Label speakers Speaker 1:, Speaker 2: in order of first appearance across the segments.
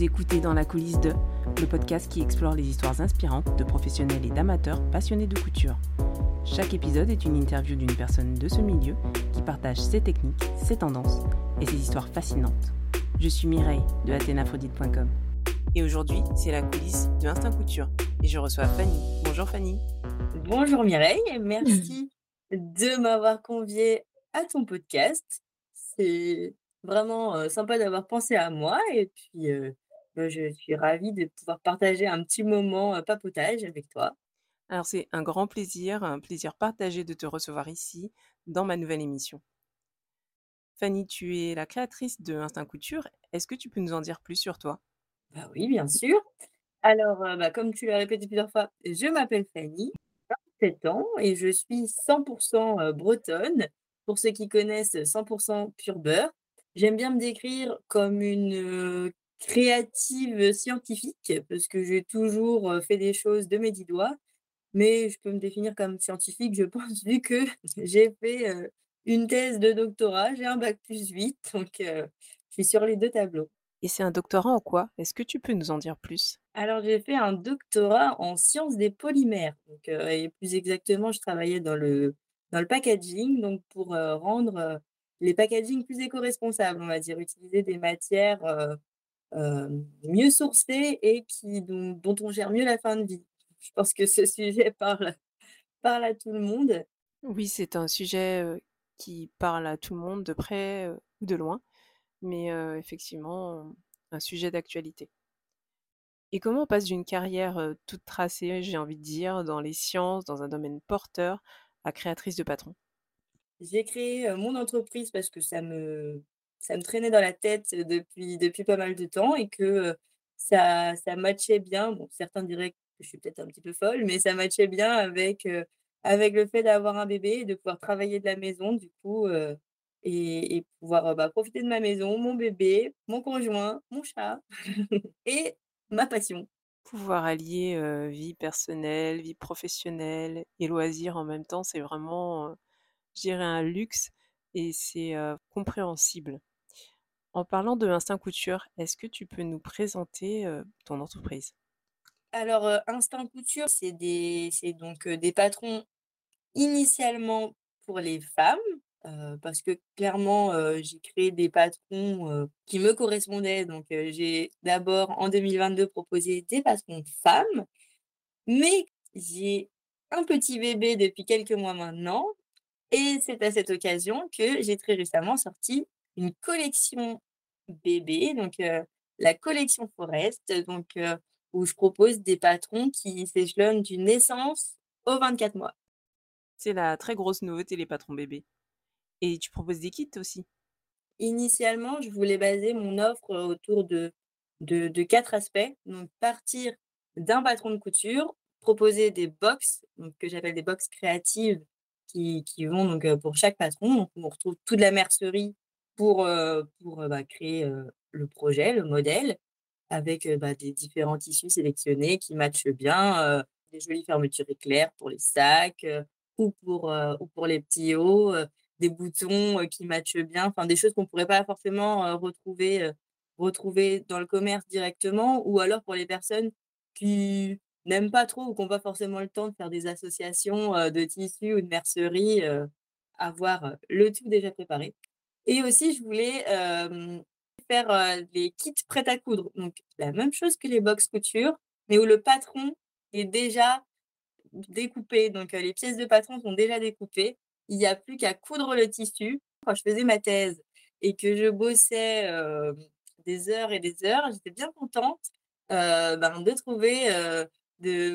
Speaker 1: Vous écoutez Dans la coulisse de, le podcast qui explore les histoires inspirantes de professionnels et d'amateurs passionnés de couture. Chaque épisode est une interview d'une personne de ce milieu qui partage ses techniques, ses tendances et ses histoires fascinantes. Je suis Mireille de athénaphrodite.com. Et aujourd'hui, c'est la coulisse de Instinct Couture. Et je reçois Fanny. Bonjour Fanny.
Speaker 2: Bonjour Mireille, merci de m'avoir conviée à ton podcast. C'est vraiment euh, sympa d'avoir pensé à moi et puis euh, je suis ravie de pouvoir partager un petit moment euh, papotage avec toi.
Speaker 1: Alors c'est un grand plaisir, un plaisir partagé de te recevoir ici dans ma nouvelle émission. Fanny, tu es la créatrice de Instinct Couture. Est-ce que tu peux nous en dire plus sur toi?
Speaker 2: Bah oui, bien sûr. Alors, bah, comme tu l'as répété plusieurs fois, je m'appelle Fanny, 27 ans et je suis 100% bretonne. Pour ceux qui connaissent, 100% pur beurre. J'aime bien me décrire comme une créative scientifique parce que j'ai toujours fait des choses de mes dix doigts. Mais je peux me définir comme scientifique, je pense, vu que j'ai fait une thèse de doctorat, j'ai un bac plus 8, donc je suis sur les deux tableaux.
Speaker 1: Et c'est un doctorat en quoi? Est-ce que tu peux nous en dire plus?
Speaker 2: Alors, j'ai fait un doctorat en sciences des polymères. Donc, et plus exactement, je travaillais dans le, dans le packaging, donc pour rendre les packaging plus éco-responsables, on va dire, utiliser des matières mieux sourcées et qui, dont, dont, on gère mieux la fin de vie. Je pense que ce sujet parle, parle à tout le monde.
Speaker 1: Oui, c'est un sujet qui parle à tout le monde, de près ou de loin, mais effectivement, un sujet d'actualité. Et comment on passe d'une carrière toute tracée, j'ai envie de dire, dans les sciences, dans un domaine porteur, à créatrice de patron?
Speaker 2: J'ai créé mon entreprise parce que ça me, ça me traînait dans la tête depuis, depuis pas mal de temps et que ça, ça matchait bien. Bon, certains diraient que je suis peut-être un petit peu folle, mais ça matchait bien avec, avec le fait d'avoir un bébé et de pouvoir travailler de la maison, du coup, et, pouvoir bah, profiter de ma maison, mon bébé, mon conjoint, mon chat et ma passion.
Speaker 1: Pouvoir allier vie personnelle, vie professionnelle et loisirs en même temps, c'est vraiment je dirais, un luxe et c'est compréhensible. En parlant de Instinct Couture, est-ce que tu peux nous présenter ton entreprise?
Speaker 2: Alors, Instinct Couture, c'est des, donc des patrons initialement pour les femmes, parce que clairement, j'ai créé des patrons qui me correspondaient. Donc, j'ai d'abord en 2022 proposé des patrons femmes, mais j'ai un petit bébé depuis quelques mois maintenant et c'est à cette occasion que j'ai très récemment sorti une collection bébé, donc la collection Forest, donc où je propose des patrons qui s'échelonnent d'une naissance aux 24 mois.
Speaker 1: C'est la très grosse nouveauté, les patrons bébés. Et tu proposes des kits aussi?
Speaker 2: Initialement, je voulais baser mon offre autour de, de, de quatre aspects. Donc, partir d'un patron de couture, proposer des box, donc, que j'appelle des box créatives, qui, vont donc pour chaque patron. on retrouve toute la mercerie pour, pour bah, créer le projet, le modèle, avec bah, des différents tissus sélectionnés qui matchent bien, des jolies fermetures éclairs pour les sacs ou, pour, ou pour les petits hauts, des boutons qui matchent bien, enfin des choses qu'on ne pourrait pas forcément retrouver, retrouver dans le commerce directement, ou alors pour les personnes qui n'aiment pas trop ou qui n'ont pas forcément le temps de faire des associations de tissus ou de mercerie, avoir le tout déjà préparé. Et aussi, je voulais faire les kits prêts à coudre. Donc, la même chose que les box couture, mais où le patron est déjà découpé. Donc, les pièces de patron sont déjà découpées. Il n'y a plus qu'à coudre le tissu. Quand je faisais ma thèse et que je bossais des heures et des heures, j'étais bien contente ben, de trouver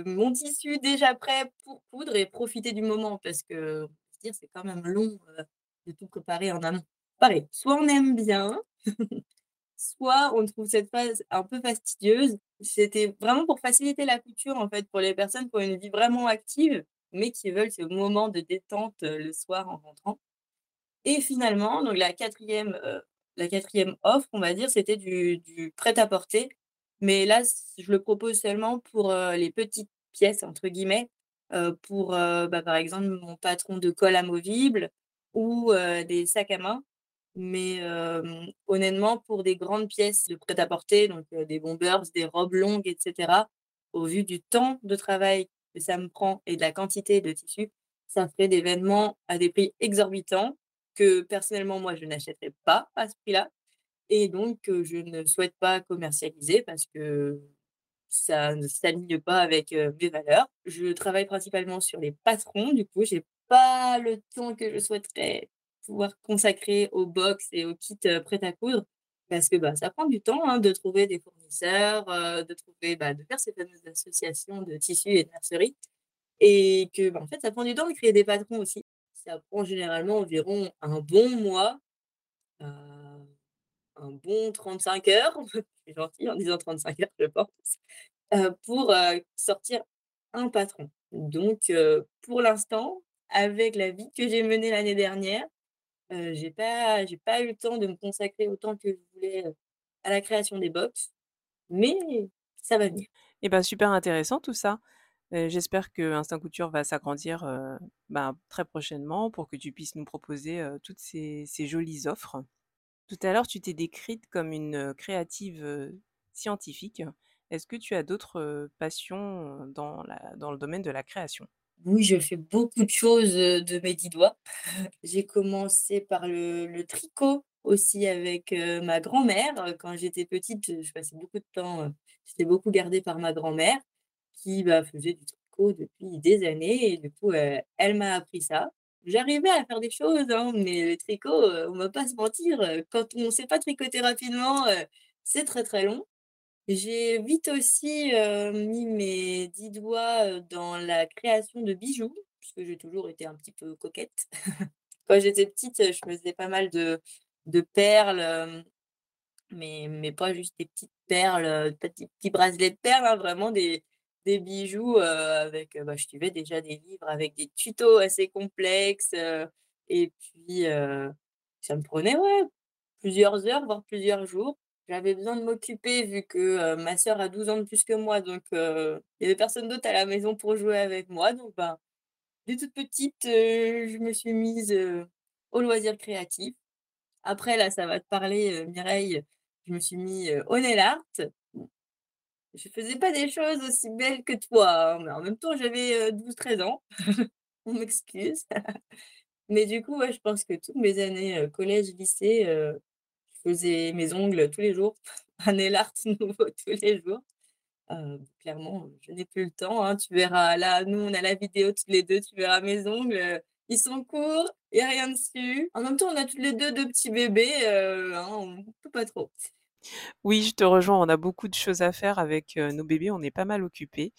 Speaker 2: mon tissu déjà prêt pour coudre et profiter du moment parce que c'est quand même long de tout préparer en amont. Pareil, soit on aime bien, soit on trouve cette phase un peu fastidieuse. C'était vraiment pour faciliter la couture en fait pour les personnes qui ont une vie vraiment active mais qui veulent ce moment de détente le soir en rentrant. Et finalement, la quatrième, la quatrième offre, on va dire, c'était du, prêt-à-porter mais là, je le propose seulement pour les petites pièces, entre guillemets, pour, bah, par exemple, mon patron de colle amovible ou des sacs à main. Mais honnêtement, pour des grandes pièces de prêt-à-porter, donc des bombers, des robes longues et cetera, au vu du temps de travail que ça me prend et de la quantité de tissu, ça ferait des vêtements à des prix exorbitants que personnellement, moi, je n'achèterais pas à ce prix-là et donc je ne souhaite pas commercialiser parce que ça ne s'aligne pas avec, mes valeurs. Je travaille principalement sur les patrons, du coup, j'ai pas le temps que je souhaiterais pouvoir consacrer aux box et aux kits, prêts à coudre parce que, bah, ça prend du temps, hein, de trouver des fournisseurs, de trouver, bah, de faire ces fameuses associations de tissus et de mercerie et que, bah, en fait, ça prend du temps de créer des patrons aussi. Ça prend généralement environ un bon mois, un bon 35 heures, je suis gentille en disant 35 heures, je pense, pour, sortir un patron. Donc pour l'instant, avec la vie que j'ai menée l'année dernière, heu, j'ai pas j'ai pas eu le temps de me consacrer autant que je voulais, à la création des box, mais ça va venir.
Speaker 1: Et bah, super intéressant tout ça. J'espère que Instinct Couture va s'agrandir, ben, très prochainement pour que tu puisses nous proposer, toutes ces ces jolies offres. Tout à l'heure, tu t'es décrite comme une, créative, scientifique. Est-ce que tu as d'autres, passions, dans la dans le domaine de la création?
Speaker 2: Oui, je fais beaucoup de choses, de mes 10 doigts. J'ai commencé par le tricot aussi avec, ma grand-mère, quand j'étais petite, je passais beaucoup de temps, j'étais beaucoup gardée par ma grand-mère qui, bah, faisait du tricot depuis des années et du coup, elle m'a appris ça. J'arrivais à faire des choses, hein, mais le tricot, on va pas se mentir, quand on sait pas tricoter rapidement, c'est très, très long. J'ai vite aussi, heu, mis mes 10 doigts, dans la création de bijoux, puisque j'ai toujours été un petit peu coquette. Quand j'étais petite, je faisais pas mal de de perles, mais mais pas juste des petites perles, heu, petits bracelets de perles, hein, vraiment des des bijoux, avec, bah, je suivais déjà des livres avec des tutos assez complexes, et puis, ça me prenait, ouais, plusieurs heures, voire plusieurs jours. J'avais besoin de m'occuper vu que, ma sœur a 12 ans de plus que moi, donc il y avait personne d'autre à la maison pour jouer avec moi, donc ben, dès toute petite, je me suis mise, heu, aux loisirs créatifs. Après là, ça va te parler, Mireille, je me suis mis, au nail art. Je faisais pas des choses aussi belles que toi, hein, mais en même temps j'avais, heu, 12-13 ans. On m'excuse. Mais du coup, ouais, je pense que toutes mes années, heu, faisais mes ongles tous les jours, un art nouveau tous les jours. Heu, clairement, je n'ai plus le temps, hein. Tu verras là, nous, on a la vidéo toutes les 2, tu verras mes ongles, heu, ils sont courts, il y a rien dessus. En même temps, on a toutes les 2 2 petits bébés, heu, hein, on peut pas trop.
Speaker 1: Oui, je te rejoins, on a beaucoup de choses à faire avec, nos bébés, on est pas mal occupés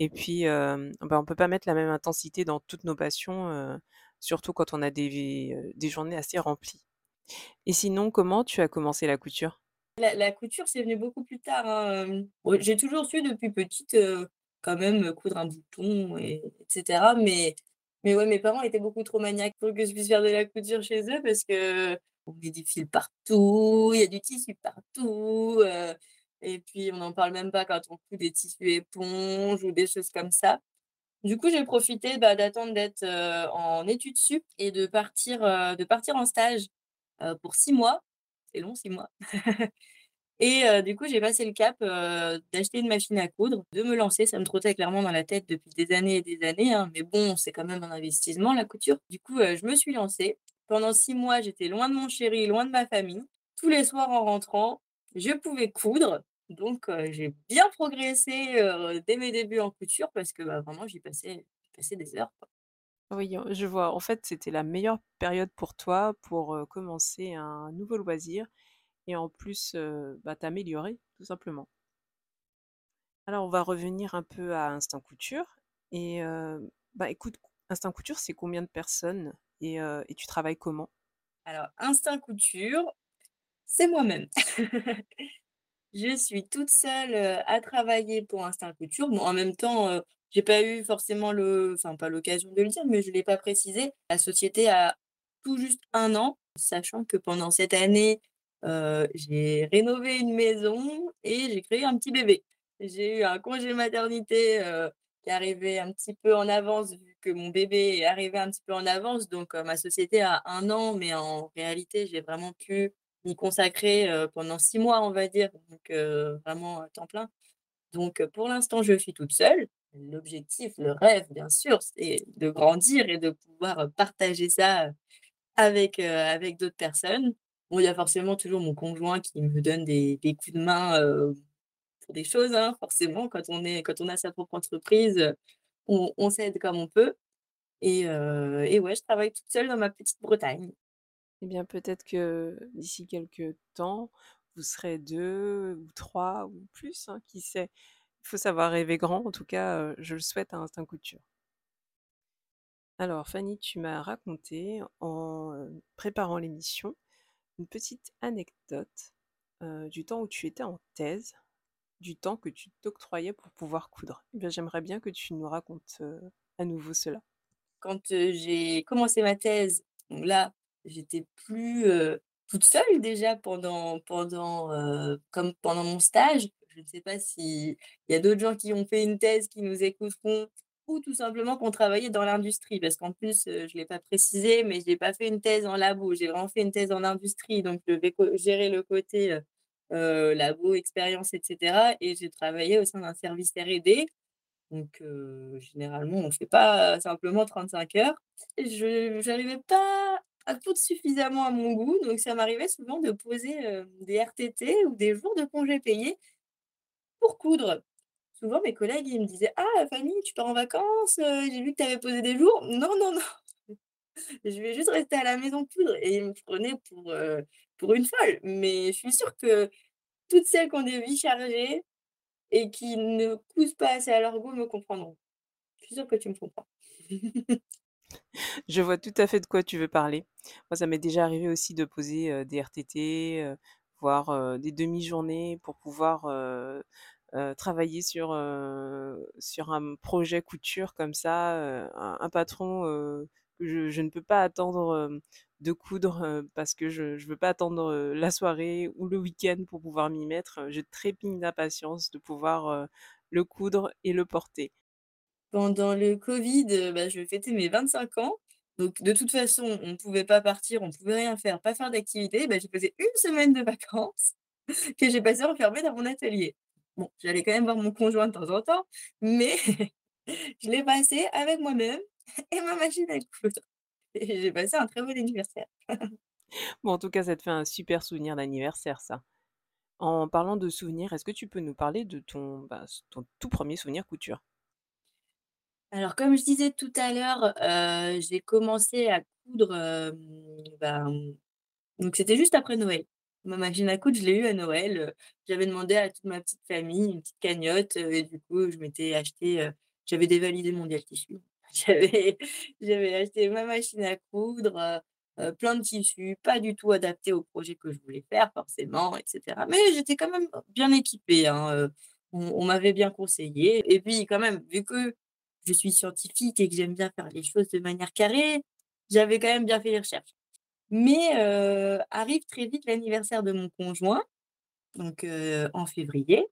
Speaker 1: et puis, bah, on peut pas mettre la même intensité dans toutes nos passions, surtout quand on a des journées assez remplies. Et sinon, comment tu as commencé la couture?
Speaker 2: La couture, c'est venu beaucoup plus tard, hein, j'ai toujours su depuis petite, quand même, coudre un bouton et mais mais ouais, mes parents étaient beaucoup trop maniaques pour que je puisse faire de la couture chez eux parce qu'on met des fils partout, il y a du tissu partout, et puis on n'en parle même pas quand on coud des tissus éponges ou des choses comme ça. Du coup, j'ai profité, bah, d'attendre d'être, en études sup et de partir, de partir en stage, heu, pour 6 mois. C'est long 6 mois. Et heu, du coup, j'ai passé le cap, heu, d'acheter une machine à coudre, de me lancer. Ça me trottait clairement dans la tête depuis des années et des années, hein, mais bon, c'est quand même un investissement la couture. Du coup, je me suis lancée. Pendant 6 mois, j'étais loin de mon chéri, loin de ma famille. Tous les soirs en rentrant, je pouvais coudre. Donc j'ai bien progressé, dès mes débuts en couture parce que, bah, vraiment j'y passais des heures.
Speaker 1: Oui, je vois. En fait, c'était la meilleure période pour toi pour, commencer un nouveau loisir et en plus, bah, t'améliorer tout simplement. Alors on va revenir un peu à Instinct Couture et bah, écoute, Instinct Couture, c'est combien de personnes et tu travailles comment?
Speaker 2: Alors Instinct Couture, c'est moi-même. Je suis toute seule, à travailler pour Instinct Couture. Bon, en même temps, j'ai pas eu forcément le enfin pas l'occasion de le dire, mais je l'ai pas précisé. La société a tout juste un an, sachant que pendant cette année, heu, j'ai rénové une maison et j'ai créé un petit bébé. J'ai eu un congé maternité, heu, qui arrivait un petit peu en avance vu que mon bébé est arrivé un petit peu en avance, donc ma société a un an, mais en réalité, j'ai vraiment pu m'y consacrer, pendant 6 mois, on va dire, donc vraiment à temps plein. Donc pour l'instant, je suis toute seule. L'objectif, le rêve, bien sûr, c'est de grandir et de pouvoir partager ça avec, avec d'autres personnes. Bon, il y a forcément toujours mon conjoint qui me donne des des coups de main, pour des choses, hein, forcément, quand on est quand on a sa propre entreprise, on s'aide comme on peut et heu et ouais, je travaille toute seule dans ma petite Bretagne.
Speaker 1: Eh bien, peut-être que d'ici quelques temps, vous serez 2 ou 3 ou plus, hein, qui sait? Faut savoir rêver grand, en tout cas, je le souhaite à Instinct Couture. Alors Fanny, tu m'as raconté en, préparant l'émission, une petite anecdote, du temps où tu étais en thèse, du temps que tu t'octroyais pour pouvoir coudre. Eh bien, j'aimerais bien que tu nous racontes, à nouveau cela.
Speaker 2: Quand, j'ai commencé ma thèse, là, j'étais plus, toute seule déjà pendant pendant, comme pendant mon stage. Je ne sais pas s'il y a d'autres gens qui ont fait une thèse qui nous écouteront ou tout simplement qui ont travaillé dans l'industrie. Parce qu'en plus, je l'ai pas précisé, mais j'ai pas fait une thèse en labo, j'ai vraiment fait une thèse en industrie. Donc je devais co gérer le côté, heu, labo, expérience et cetera et j'ai travaillé au sein d'un service R&D. Donc généralement, on fait pas simplement 35 heures. Je j'arrivais pas à coudre suffisamment à mon goût, donc ça m'arrivait souvent de poser, des RTT ou des jours de congés payés pour coudre. Souvent mes collègues, ils me disaient: «Ah Fanny, tu pars en vacances, heu, j'ai vu que tu avais posé des jours». «Non, non, non, je vais juste rester à la maison coudre» et ils me prenaient pour, heu, pour une folle. Mais je suis sûre que toutes celles qui ont des vies chargées et qui ne cousent pas assez à leur goût me comprendront. Je suis sûre que tu me comprends.
Speaker 1: Je vois tout à fait de quoi tu veux parler. Moi, ça m'est déjà arrivé aussi de poser, heu, des RTT, voire, des demi-journées pour pouvoir, heu, travailler sur, heu, sur un projet couture comme ça, heu, un patron, que je je ne peux pas attendre, de coudre, parce que je je veux pas attendre, la soirée ou le week-end pour pouvoir m'y mettre. Je trépigne d'impatience de pouvoir, le coudre et le porter.
Speaker 2: Pendant le covid, bah, je fêtais mes 25 ans, donc de toute façon, on ne pouvait pas partir, on pouvait rien faire, pas faire d'activité, bah, j'ai posé une semaine de vacances que j'ai passée enfermée dans mon atelier. Bon, j'allais quand même voir mon conjoint de temps en temps, mais je l'ai passé avec moi-même et ma machine à coudre et j'ai passé un très bon anniversaire.
Speaker 1: Bon, en tout cas, ça te fait un super souvenir d'anniversaire, ça. En parlant de souvenirs, est-ce que tu peux nous parler de ton, bah, s ton tout premier souvenir couture?
Speaker 2: Alors comme je disais tout à l'heure, heu, j'ai commencé à coudre, hem, ben, donc c'était juste après Noël. Ma machine à coudre, je l'ai eue à Noël, j'avais demandé à toute ma petite famille une petite cagnotte, et du coup, je m'étais acheté, j'avais dévalidé Mondial Tissu. J'avais acheté ma machine à coudre, plein de tissus, pas du tout adaptés au projet que je voulais faire forcément et cetera. Mais j'étais quand même bien équipée, hein, on m'avait bien conseillé et puis quand même, vu que je suis scientifique et que j'aime bien faire les choses de manière carrée, j'avais quand même bien fait les recherches. Mais arrive très vite l'anniversaire de mon conjoint, donc en février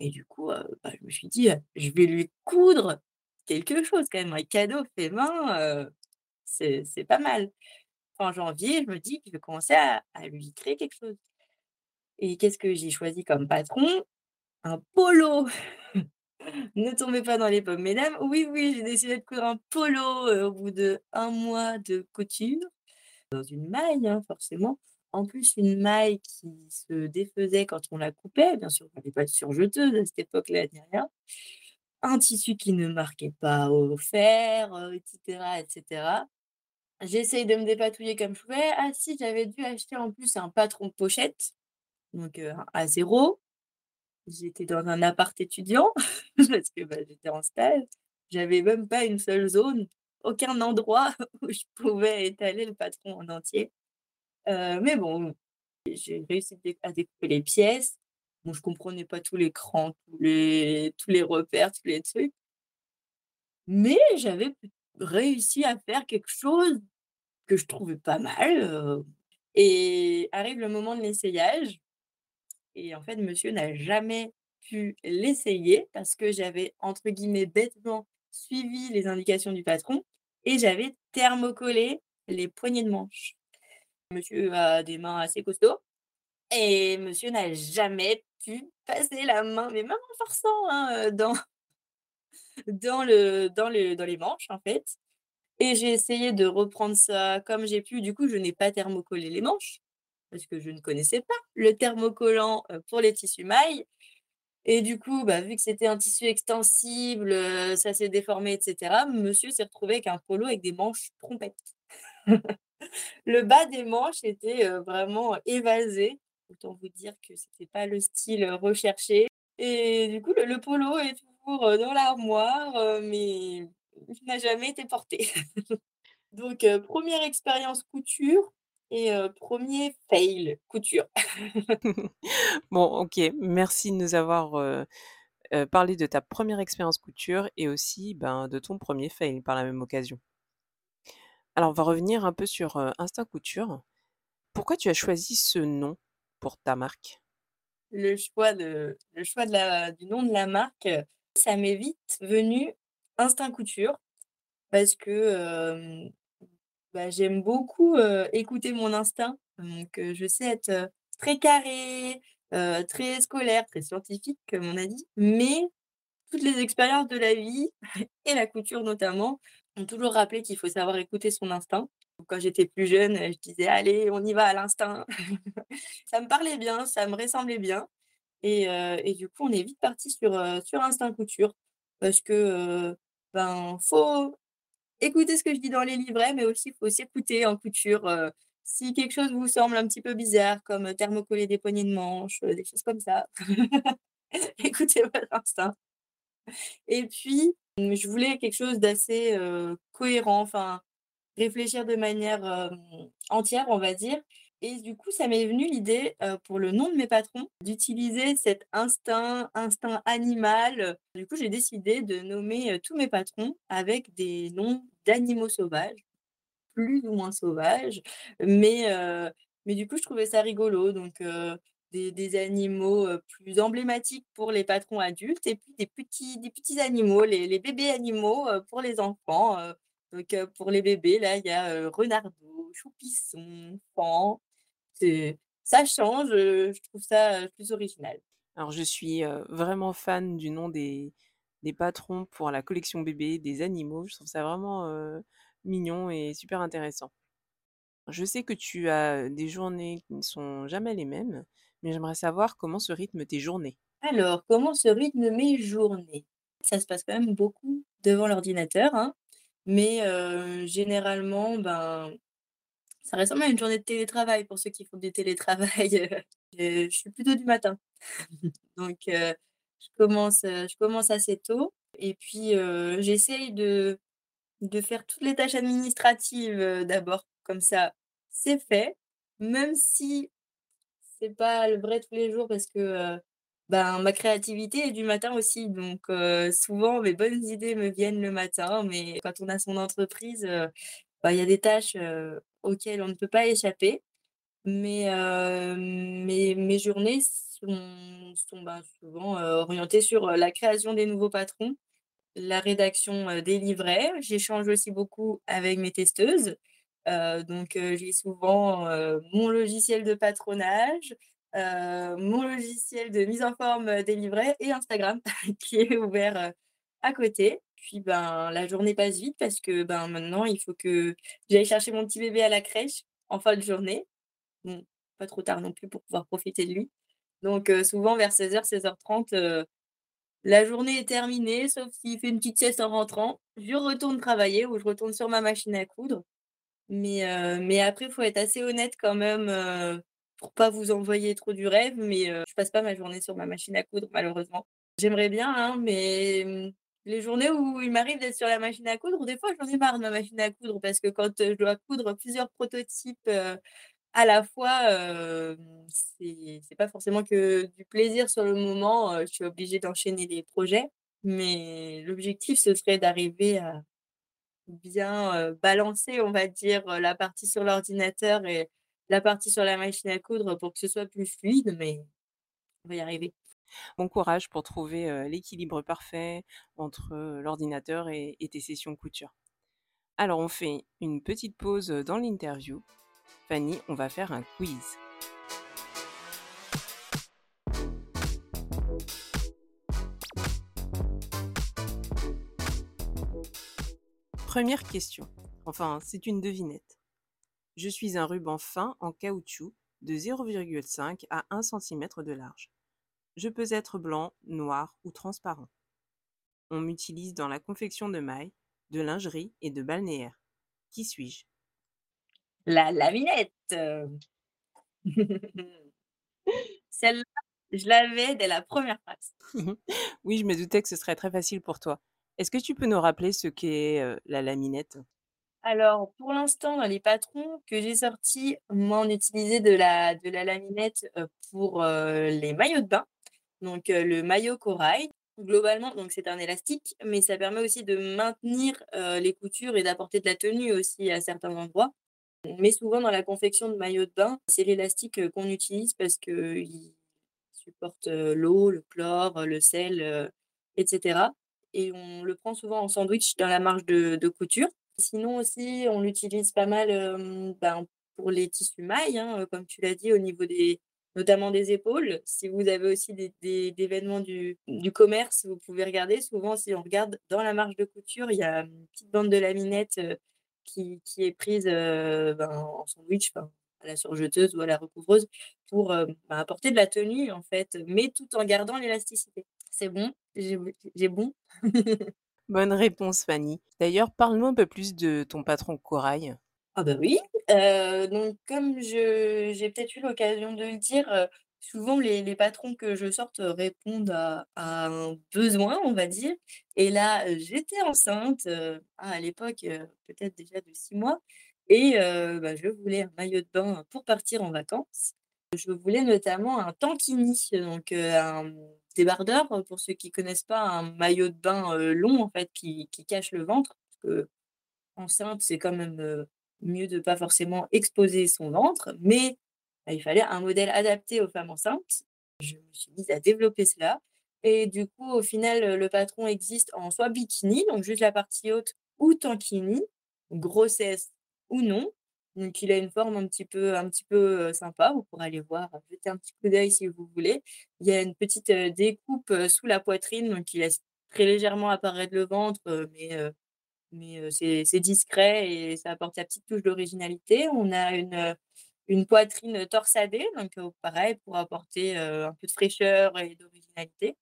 Speaker 2: et du coup, bah, je me suis dit, «Je vais lui coudre quelque chose quand même, un cadeau fait main, c'est pas mal». En janvier, je me dis que je vais commencer à à lui créer quelque chose et qu'est-ce que j'ai choisi comme patron? Un polo! Ne tombez pas dans les pommes, mesdames. Oui, oui, j'ai décidé de coudre un polo, au bout de un mois de couture, dans une maille, hein, forcément. En plus, une maille qui se défaisait quand on la coupait, bien sûr, il y avait pas de surjeteuse à cette époque-là, ni rien. Un tissu qui ne marquait pas au fer, heu, et cetera, et cetera. J'essaye de me dépatouiller comme je pouvais. Ah si, j'avais dû acheter en plus un patron de pochette, donc heu, un A0. J'étais dans un appart étudiant parce que, bah, j'étais en stage. J'avais même pas une seule zone, aucun endroit où je pouvais étaler le patron en entier. Heu, mais bon, j'ai réussi à découper les pièces. Bon, je comprenais pas tous les crans, tous les tous les repères, tous les trucs mais j'avais réussi à faire quelque chose que je trouvais pas mal, heu et arrive le moment de l'essayage et en fait, monsieur n'a jamais pu l'essayer parce que j'avais, entre guillemets, «bêtement» suivi les indications du patron et j'avais thermocollé les poignées de manche. Monsieur a des mains assez costauds et monsieur n'a jamais pu passer la main, mais même en forçant, hein, dans dans le dans le dans les manches, en fait et j'ai essayé de reprendre ça comme j'ai pu. Du coup, je n'ai pas thermocollé les manches parce que je ne connaissais pas le thermocollant, heu, pour les tissus mailles et du coup, bah, vu que c'était un tissu extensible, heu, ça s'est déformé et cetera, monsieur s'est retrouvé avec un polo avec des manches trompettes. Le bas des manches était, heu, vraiment évasé. Autant vous dire que c'était pas le style, heu, recherché et du coup, le polo est toujours, dans l'armoire, mais il n'a jamais été porté. Donc 1 expérience couture et 1er fail couture.
Speaker 1: Bon, OK, merci de nous avoir, parlé de ta 1re expérience couture et aussi, ben, de ton 1er fail par la même occasion. Alors, on va revenir un peu sur, Instinct Couture. Pourquoi tu as choisi ce nom pour ta marque?
Speaker 2: Le choix de le choix de la du nom de la marque, ça m'est vite venu Instinct Couture parce que, bah, j'aime beaucoup, écouter mon instinct. Donc je sais être, très carrée, heu, très scolaire, très scientifique comme on a dit, mais toutes les expériences de la vie et la couture notamment, m'ont toujours rappelé qu'il faut savoir écouter son instinct. Quand j'étais plus jeune, je disais: «Allez, on y va à l'instinct». Ça me parlait bien, ça me ressemblait bien et et du coup, on est vite parti sur, sur Instinct Couture parce que, ben, faut écouter ce que je dis dans les livrets, mais aussi, faut s'écouter en couture, heu, si quelque chose vous semble un petit peu bizarre comme, heu, thermocoller des poignées de manches, heu, des choses comme ça, écoutez votre instinct et puis, mmh, je voulais quelque chose d'assez, cohérent, enfin, réfléchir de manière, entière, on va dire et du coup, ça m'est venu l'idée, heu, pour le nom de mes patrons, d'utiliser cet instinct, instinct animal. Du coup, j'ai décidé de nommer, heu, tous mes patrons avec des noms d'animaux sauvages, plus ou moins sauvages, mais heu, mais du coup, je trouvais ça rigolo donc des des animaux, plus emblématiques pour les patrons adultes et puis des petits des petits animaux, les les bébés animaux, pour les enfants, donc pour les bébés, là, il y a, Renardo, Choupisson, Pan, ça change, je trouve ça, plus original.
Speaker 1: Alors je suis, vraiment fan du nom des des patrons pour la collection bébé, des animaux. Je trouve ça vraiment, mignon et super intéressant. Je sais que tu as des journées qui ne sont jamais les mêmes, mais j'aimerais savoir comment se rythment tes journées?
Speaker 2: Alors, comment se rythment mes journées? Ça se passe quand même beaucoup devant l'ordinateur, hein, mais généralement, ben, ça ressemble à une journée de télétravail pour ceux qui font du télétravail, heu, je je suis plutôt du matin. Donc heu, je commence, je commence assez tôt et puis, j'essaye de de faire toutes les tâches administratives, d'abord, comme ça, c'est fait. Même si c'est pas le vrai tous les jours parce que, ben, ma créativité est du matin aussi, donc souvent mes bonnes idées me viennent le matin, mais quand on a son entreprise, bah, y a des tâches, auxquelles on ne peut pas échapper. Mais mes journées sont ben, souvent, orientées sur, la création des nouveaux patrons, la rédaction, des livrets. J'échange aussi beaucoup avec mes testeuses, donc j'ai souvent, mon logiciel de patronage, mon logiciel de mise en forme, des livrets et Instagram qui est ouvert, à côté. Puis, ben, la journée passe vite parce que, ben, maintenant il faut que j'aille chercher mon petit bébé à la crèche en fin de journée. Bon, pas trop tard non plus pour pouvoir profiter de lui. Donc souvent vers 16:00-16:30, heu, la journée est terminée, sauf s'il fait une petite sieste en rentrant. Je retourne travailler ou je retourne sur ma machine à coudre. Mais mais après, il faut être assez honnête quand même, pour pas vous envoyer trop du rêve, mais je passe pas ma journée sur ma machine à coudre, malheureusement. J'aimerais bien, hein, mais mmh, les journées où il m'arrive d'être sur la machine à coudre, des fois, j'en ai marre de ma machine à coudre parce que quand, heu, je dois coudre plusieurs prototypes, heu, à la fois, hem, c'est pas forcément que du plaisir sur le moment, je suis obligée d'enchaîner les projets. Mais l'objectif, ce serait d'arriver à bien, balancer, on va dire, la partie sur l'ordinateur et la partie sur la machine à coudre pour que ce soit plus fluide, mais on va y arriver.
Speaker 1: Bon courage pour trouver l'équilibre parfait entre l'ordinateur et, et tes sessions couture. Alors on fait une petite pause dans l'interview. Fanny, on va faire un quiz. Première question. Enfin, c'est une devinette. Je suis un ruban fin en caoutchouc de 0,5 à 1 cm de large. Je peux être blanc, noir ou transparent. On m'utilise dans la confection de mailles, de lingerie et de balnéaire. Qui suis-je?
Speaker 2: La laminette Celle-là, je l'avais dès la première phrase.
Speaker 1: oui, je me doutais que ce serait très facile pour toi. Est-ce que tu peux nous rappeler ce qu'est la laminette?
Speaker 2: Alors, pour l'instant, dans les patrons que j'ai sortis, moi, on utilisait de la, de la laminette pour les maillots de bain. Donc, le maillot corail, globalement, donc c'est un élastique, mais ça permet aussi de maintenir les coutures et d'apporter de la tenue aussi à certains endroits. Mais souvent, dans la confection de maillots de bain, c'est l'élastique qu'on utilise parce qu'il supporte l'eau, le chlore, le sel, etc et on le prend souvent en sandwich dans la marge de, couture. Sinon aussi, on l'utilise pas mal ben, pour les tissus mailles, hein, comme tu l'as dit, au niveau des, notamment des épaules. Si vous avez aussi des, vêtements du, commerce, vous pouvez regarder. Souvent, si on regarde dans la marge de couture, il y a une petite bande de laminette qui, qui, est prise ben, en sandwich, à la surjeteuse ou à la recouvreuse, pour ben, apporter de la tenue, en fait, mais tout en gardant l'élasticité. C'est bon, j'ai bon?
Speaker 1: Bonne réponse, Fanny. D'ailleurs, parle-nous un peu plus de ton patron Corail.
Speaker 2: Ah bah oui, donc comme je j'ai peut-être eu l'occasion de le dire, souvent les patrons que je sorte, répondent à un besoin, on va dire et là, j'étais enceinte, ah, à l'époque, peut-être déjà de six mois et bah, je voulais un maillot de bain pour partir en vacances. Je voulais notamment un tankini, donc un débardeur, pour ceux qui connaissent pas, un maillot de bain long en fait qui, cache le ventre. Parce que enceinte, c'est quand même mieux de pas forcément exposer son ventre, mais bah, il fallait un modèle adapté aux femmes enceintes. Je me suis mise à développer cela. Et du coup, au final, le patron existe en soit bikini, donc juste la partie haute, ou tankini, grossesse ou non. Donc, il a une forme un petit peu, un petit peu sympa. Vous pourrez aller voir, jeter un petit coup d'œil si vous voulez. Il y a une petite découpe sous la poitrine, donc il laisse très légèrement apparaître le ventre, mais, mais c'est discret et ça apporte sa petite touche d'originalité. On a une, une poitrine torsadée, donc pareil, pour apporter un peu de fraîcheur et d'originalité.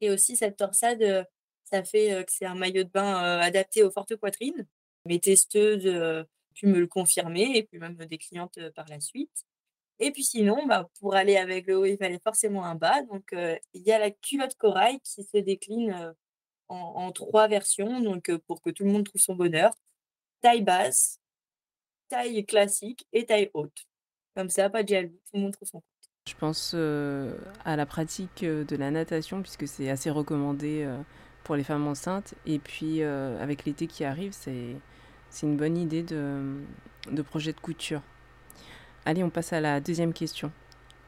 Speaker 2: Et aussi, cette torsade, ça fait que c'est un maillot de bain adapté aux fortes poitrines. Mes testeuses pu me le confirmer et puis même des clientes par la suite. Et puis sinon, bah, pour aller avec le haut, il fallait forcément un bas. Donc, il y a la culotte corail qui se décline en, trois versions, donc pour que tout le monde trouve son bonheur. Taille basse, taille classique et taille haute. Comme ça, pas de jaloux, tout le monde trouve son compte.
Speaker 1: Je pense à la pratique de la natation, puisque c'est assez recommandé pour les femmes enceintes. Et puis, avec l'été qui arrive, c'est c'est une bonne idée de, projet de couture. Allez, on passe à la deuxième question.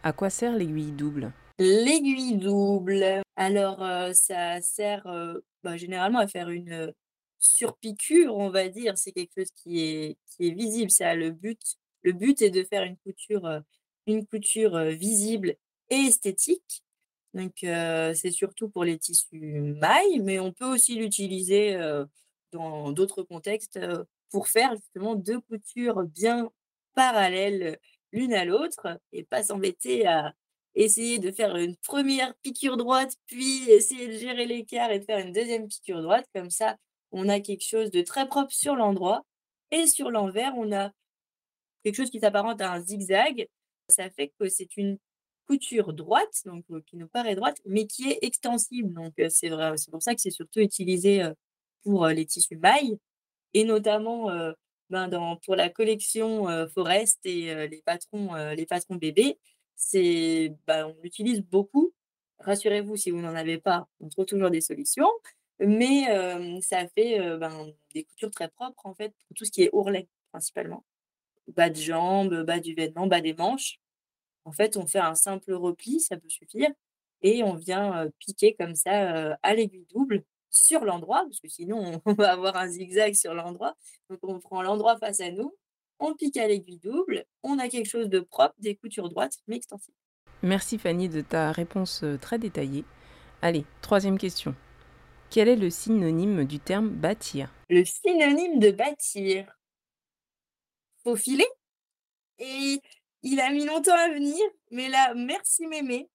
Speaker 1: À quoi sert l'aiguille double?
Speaker 2: L'aiguille double, alors euh, ça sert euh, bah, généralement à faire une surpiqûre, on va dire. C'est quelque chose qui est, qui est visible. Ça le but. Le but est de faire une couture, une couture visible et esthétique. Donc c'est surtout pour les tissus mailles, mais on peut aussi l'utiliser dans d'autres contextes pour faire justement deux coutures bien parallèles l'une à l'autre et pas s'embêter à essayer de faire une première piqûre droite, puis essayer de gérer l'écart et de faire une deuxième piqûre droite. Comme ça, on a quelque chose de très propre sur l'endroit. Et sur l'envers, on a quelque chose qui s'apparente à un zigzag. Ça fait que c'est une couture droite, donc qui nous paraît droite, mais qui est extensible. Donc c'est vrai, c'est pour ça que c'est surtout utilisé pour les tissus mailles et notamment ben, dans, pour la collection Forest et les, patrons, les patrons bébés, c'est, ben, on l'utilise beaucoup. Rassurez-vous, si vous n'en avez pas, on trouve toujours des solutions. Mais ça fait ben, des coutures très propres en fait pour tout ce qui est ourlet principalement. Bas de jambes, bas du vêtement, bas des manches. En fait, on fait un simple repli, ça peut suffire. et on vient, piquer comme ça, à l'aiguille double sur l'endroit, parce que sinon on va avoir un zigzag sur l'endroit. Donc on prend l'endroit face à nous, on pique à l'aiguille double, on a quelque chose de propre, des coutures droites mais extensibles.
Speaker 1: Merci Fanny de ta réponse, heu, très détaillée. Allez, troisième question. Quel est le synonyme du terme bâtir?
Speaker 2: Le synonyme de bâtir? Faufiler et il a mis longtemps à venir, mais là, merci mémé.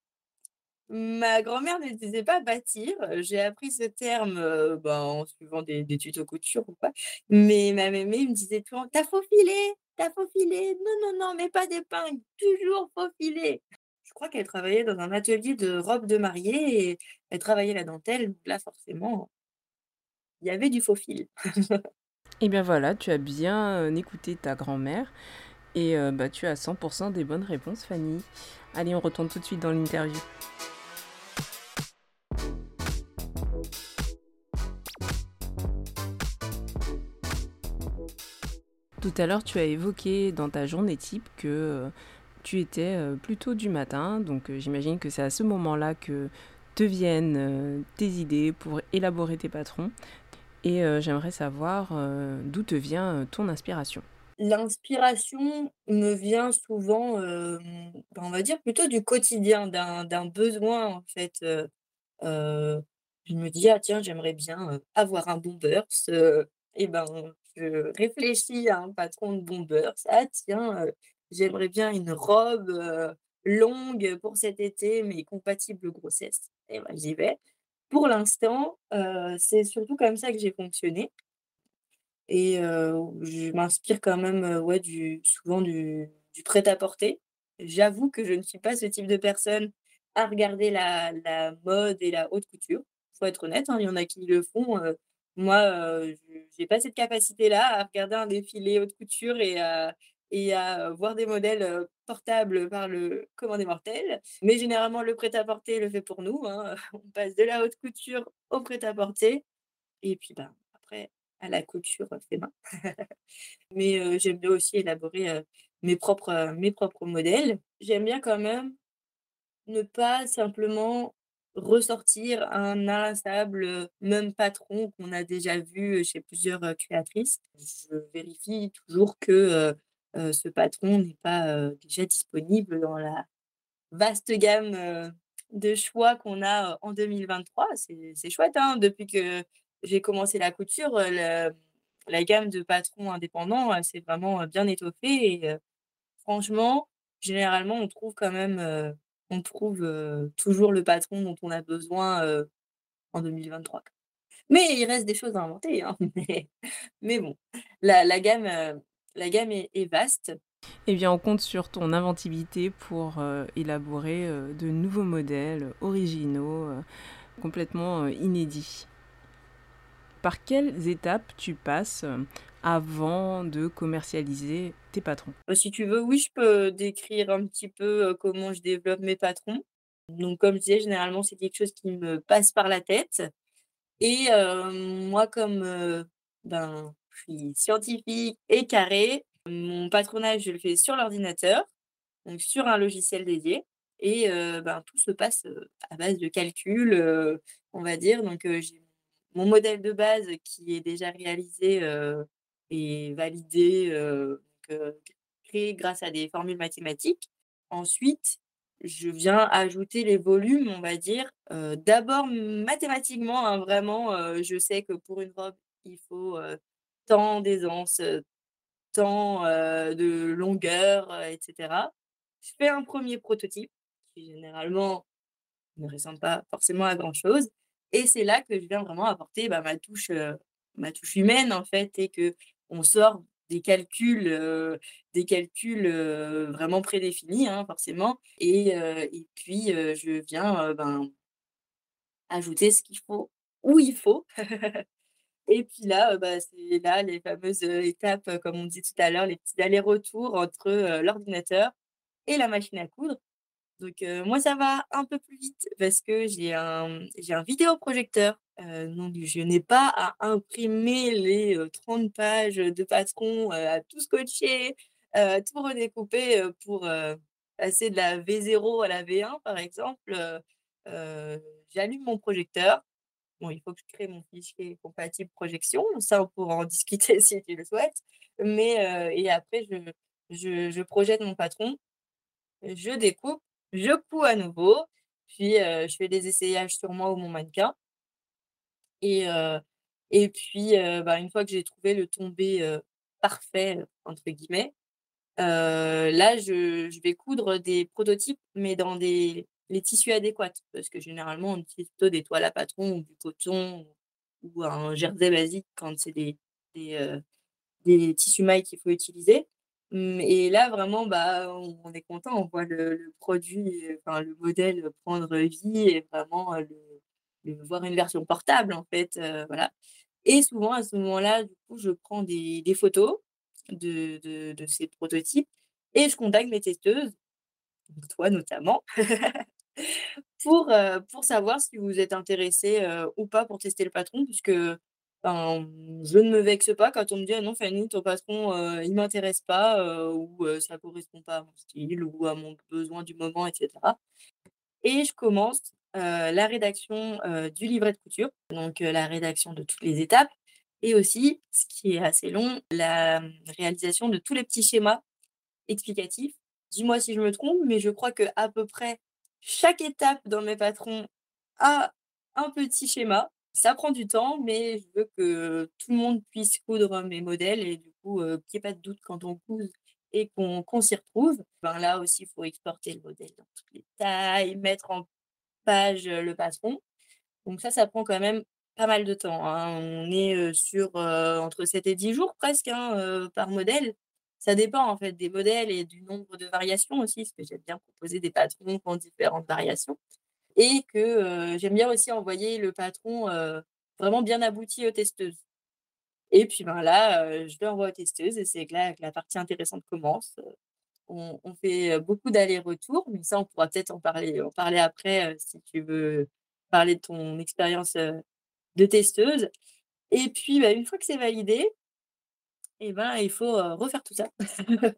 Speaker 2: Ma grand-mère ne disait pas bâtir, j'ai appris ce terme, heu, ben, en suivant des tutos couture ou quoi, mais ma mémé me disait tout le temps: «Tu as faufilé, tu as faufilé, non, non, non, mets pas d'épingle, toujours faufiler». Je crois qu'elle travaillait dans un atelier de robes de mariée et elle travaillait la dentelle, là forcément il y avait du faux fil.
Speaker 1: Et bien voilà, tu as bien, heu, écouté ta grand-mère et heu, bah, tu as 100 des bonnes réponses Fanny. Allez, on retourne tout de suite dans l'interview. Tout à l'heure, tu as évoqué dans ta journée type que, heu, tu étais, heu, plutôt du matin, donc heu, j'imagine que c'est à ce moment-là que te viennent, tes idées pour élaborer tes patrons et j'aimerais savoir, d'où te vient, ton inspiration?
Speaker 2: L'inspiration me vient souvent, bah, on va dire plutôt du quotidien, d'un besoin en fait, je me dis: «Ah tiens, j'aimerais bien, avoir un Bombers», heu et ben, je réfléchis à un patron de Bombers. «Ah tiens, heu, j'aimerais bien une robe, heu, longue pour cet été, mais compatible grossesse» et ben, j'y vais. Pour l'instant, heu, c'est surtout comme ça que j'ai fonctionné et je m'inspire quand même, ouais, du souvent du prêt-à-porter. J'avoue que je ne suis pas ce type de personne à regarder la mode et la haute couture. Faut être honnête, hein, il y en a qui le font, moi, je j'ai pas cette capacité-là à regarder un défilé haute couture et à et à, voir des modèles, portables par le commun des mortels. Mais généralement, le prêt-à-porter le fait pour nous, hein, on passe de la haute couture au prêt-à-porter et puis, ben, après à la couture, heu, fait main. Mais j'aime bien aussi élaborer, mes propres, mes propres modèles. J'aime bien quand même ne pas simplement ressortir un inlassable, heu, même patron qu'on a déjà vu, heu, chez plusieurs, heu, créatrices. Je vérifie toujours que, ce patron n'est pas, déjà disponible dans la vaste gamme, de choix qu'on a, en 2023. C'est chouette, hein, depuis que j'ai commencé la couture, la gamme de patrons indépendants, s'est vraiment, bien étoffée et franchement, généralement, on trouve quand même, on trouve, toujours le patron dont on a besoin, en 2023. Mais il reste des choses à inventer, hein, mais bon, la gamme, la gamme est vaste
Speaker 1: Eh bien, on compte sur ton inventivité pour, élaborer, de nouveaux modèles originaux, complètement, inédits. Par quelles étapes tu passes, avant de commercialiser tes patrons?
Speaker 2: Bah, si tu veux, oui, je peux décrire un petit peu, heu, comment je développe mes patrons. Donc comme je disais, généralement, c'est quelque chose qui me passe par la tête et heu, moi comme, ben, je suis scientifique et carrée, mon patronage, je le fais sur l'ordinateur, donc sur un logiciel dédié et ben, tout se passe, à base de calculs, on va dire. Donc j'ai mon modèle de base qui est déjà réalisé, et validé, heu, donc grâce à des formules mathématiques. Ensuite, je viens ajouter les volumes, on va dire, d'abord mathématiquement, hein, vraiment, je sais que pour une robe, il faut, tant d'aisance, tant, de longueur, heu et cetera. Je fais un premier prototype qui généralement ne ressemble pas forcément à grand chose et c'est là que je viens vraiment apporter, bah, ma touche, ma touche humaine en fait et qu'on sort des calculs, des calculs, vraiment prédéfinis, hein, forcément et puis, je viens, ben, ajouter ce qu'il faut où il faut. Et puis là, bah, c'est là les fameuses, étapes, comme on dit tout à l'heure, les petits allers-retours entre, l'ordinateur et la machine à coudre donc moi, ça va un peu plus vite parce que j'ai un j'ai un vidéoprojecteur, donc je n'ai pas à imprimer les, heu, 30 pages, de patrons, heu, à tout scotcher, à tout redécouper, pour, passer de la V0 à la V1 par exemple, j'allume mon projecteur. Bon, il faut que je crée mon fichier compatible projection, ça on pourra en discuter si tu le souhaites. Mais et après je je projette mon patron, je découpe, je couds à nouveau, puis, je fais des essayages sur moi ou mon mannequin et puis, bah, une fois que j'ai trouvé le tombé, «parfait» entre guillemets, là je vais coudre des prototypes, mais dans des les tissus adéquats. Parce que généralement, on utilise plutôt des toiles à patron ou du coton ou un jersey basique quand c'est des des, des tissus mailles qu'il faut utiliser. Mmh et là vraiment, bah, on est content, on voit le produit, enfin le modèle prendre vie et vraiment, le le voir une version portable en fait, voilà. Et souvent à ce moment-là, du coup, je prends des photos de de ces prototypes et je contacte mes testeuses, toi notamment, pour, pour savoir si vous êtes intéressées, heu, ou pas pour tester le patron puisque, je ne me vexe pas quand on me dit: «Ah non Fanny, ton patron, heu, il m'intéresse pas, heu, ou heu, ça correspond pas à mon style ou à mon besoin du moment» et cetera. Et je commence, heu, la rédaction, heu, du livret de couture, donc la rédaction de toutes les étapes et aussi, ce qui est assez long, la, réalisation de tous les petits schémas explicatifs. Dis-moi si je me trompe, mais je crois qu'à peu près chaque étape dans mes patrons a un petit schéma. Ça prend du temps, mais je veux que tout le monde puisse coudre mes modèles et du coup, heu, qu'il y ait pas de doute quand on coud et qu'on s'y retrouve. Ben, là aussi, il faut exporter le modèle dans toutes les tailles, mettre en page, heu, le patron. Donc ça, ça prend quand même pas mal de temps, hein. On est, heu, sur, entre 7 et 10 jours presque, hein, par modèle. Ça dépend en fait des modèles et du nombre de variations aussi, parce que j'aime bien proposer des patrons ont différentes variations et que, j'aime bien aussi envoyer le patron, vraiment bien abouti aux testeuses. Et puis, ben, là, heu, je l'envoie aux testeuses et c'est là que la partie intéressante commence. On fait, beaucoup d'allers-retours, mais ça on pourra peut-être en parler en parler après, si tu veux parler de ton expérience, de testeuse. Et puis, bah, une fois que c'est validé et ben, il faut, refaire tout ça.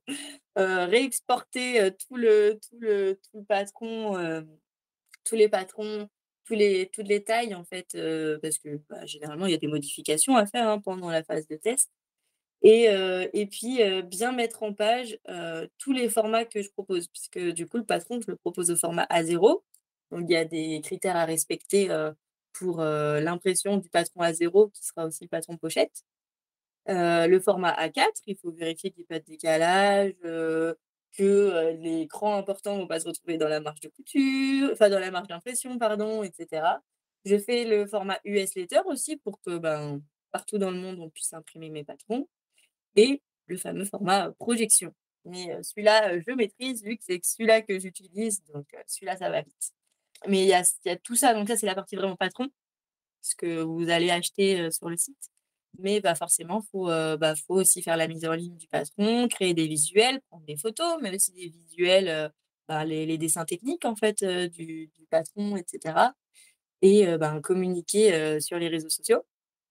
Speaker 2: Réexporter, tout le tout le tout le patron, tous les patrons, toutes les tailles en fait, parce que, bah, généralement il y a des modifications à faire, hein, pendant la phase de test. Et et puis, bien mettre en page, tous les formats que je propose puisque du coup le patron je le propose au format A0. Donc il y a des critères à respecter, pour, l'impression du patron A0 qui sera aussi le patron pochette. Le format A4, il faut vérifier qu'il y ait pas de décalage, que, heu, les crans importants vont pas se retrouver dans la marge de couture, enfin dans la marge d'impression pardon et cetera. Je fais le format US Letter aussi pour que, ben, partout dans le monde on puisse imprimer mes patrons et le fameux format, projection. Mais, celui-là, je maîtrise vu que c'est celui-là que j'utilise donc, celui-là ça va vite. Mais il y a y a tout ça, donc ça c'est la partie vraiment patron, ce que vous allez acheter, sur le site. Mais bah, forcément, faut, heu, bah, faut aussi faire la mise en ligne du patron, créer des visuels, prendre des photos, mais aussi des visuels, heu, bah, les les dessins techniques en fait, heu, du patron et cetera et ben, communiquer, sur les réseaux sociaux.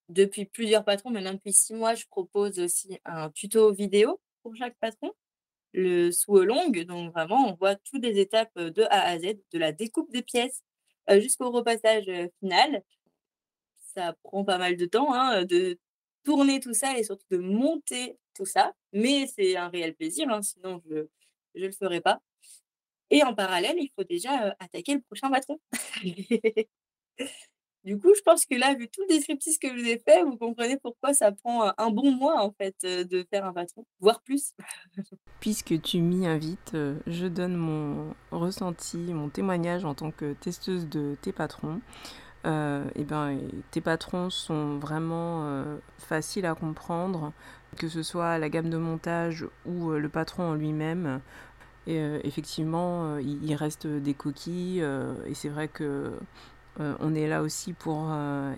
Speaker 2: Depuis plusieurs patrons, maintenant depuis 6 mois, je propose aussi un tuto vidéo pour chaque patron, le sew along, donc vraiment on voit toutes les étapes, de A à Z, de la découpe des pièces, jusqu'au repassage, final. Ça prend pas mal de temps, hein, de tourner tout ça et surtout de monter tout ça, mais c'est un réel plaisir, hein, sinon je je le ferais pas et en parallèle, il faut déjà, attaquer le prochain patron. Du coup, je pense que là, vu tout le descriptif que je vous ai fait, vous comprenez pourquoi ça prend, un bon mois en fait, de faire un patron, voire plus.
Speaker 1: Puisque tu m'y invites, je donne mon ressenti, mon témoignage en tant que testeuse de tes patrons. Et ben, tes patrons sont vraiment, heu, faciles à comprendre, que ce soit la gamme de montage ou, heu, le patron en lui-même. Effectivement, il reste des coquilles, et c'est vrai que, on est là aussi pour,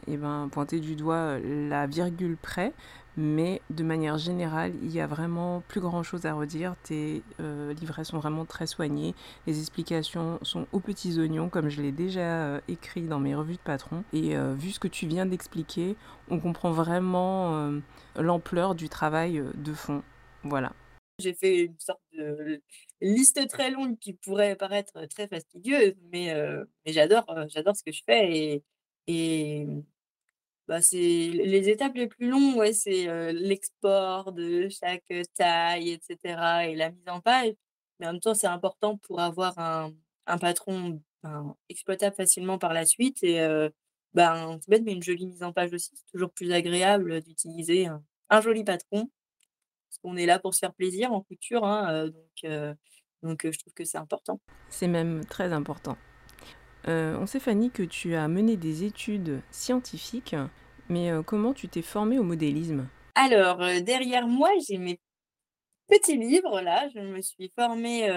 Speaker 1: et ben, pointer du doigt, la virgule près, mais de manière générale, il y a vraiment plus grand chose à redire. Tes, heu, livrets sont vraiment très soignés. Les explications sont aux petits oignons comme je l'ai déjà, heu, écrit dans mes revues de patron et heu, vu ce que tu viens d'expliquer, on comprend vraiment, l'ampleur du travail, de fond. Voilà.
Speaker 2: J'ai fait une sorte de liste très longue qui pourrait paraître très fastidieuse, mais, j'adore, j'adore ce que je fais et bah, c'est les étapes les plus longues, ouais, c'est, l'export de chaque, taille et cetera et la mise en page. Mais en même temps, c'est important pour avoir un un patron, exploitable facilement par la suite et ben, c'est bête, mais une jolie mise en page aussi. C'est toujours plus agréable d'utiliser un un joli patron. Parce qu'on est là pour se faire plaisir en couture, hein, donc donc je trouve que c'est important.
Speaker 1: C'est même très important. Euh, on sait Fanny que tu as mené des études scientifiques, mais euh, comment tu t'es formée au modélisme?
Speaker 2: Alors, euh, derrière moi, j'ai mes petits livres là. Je me suis formée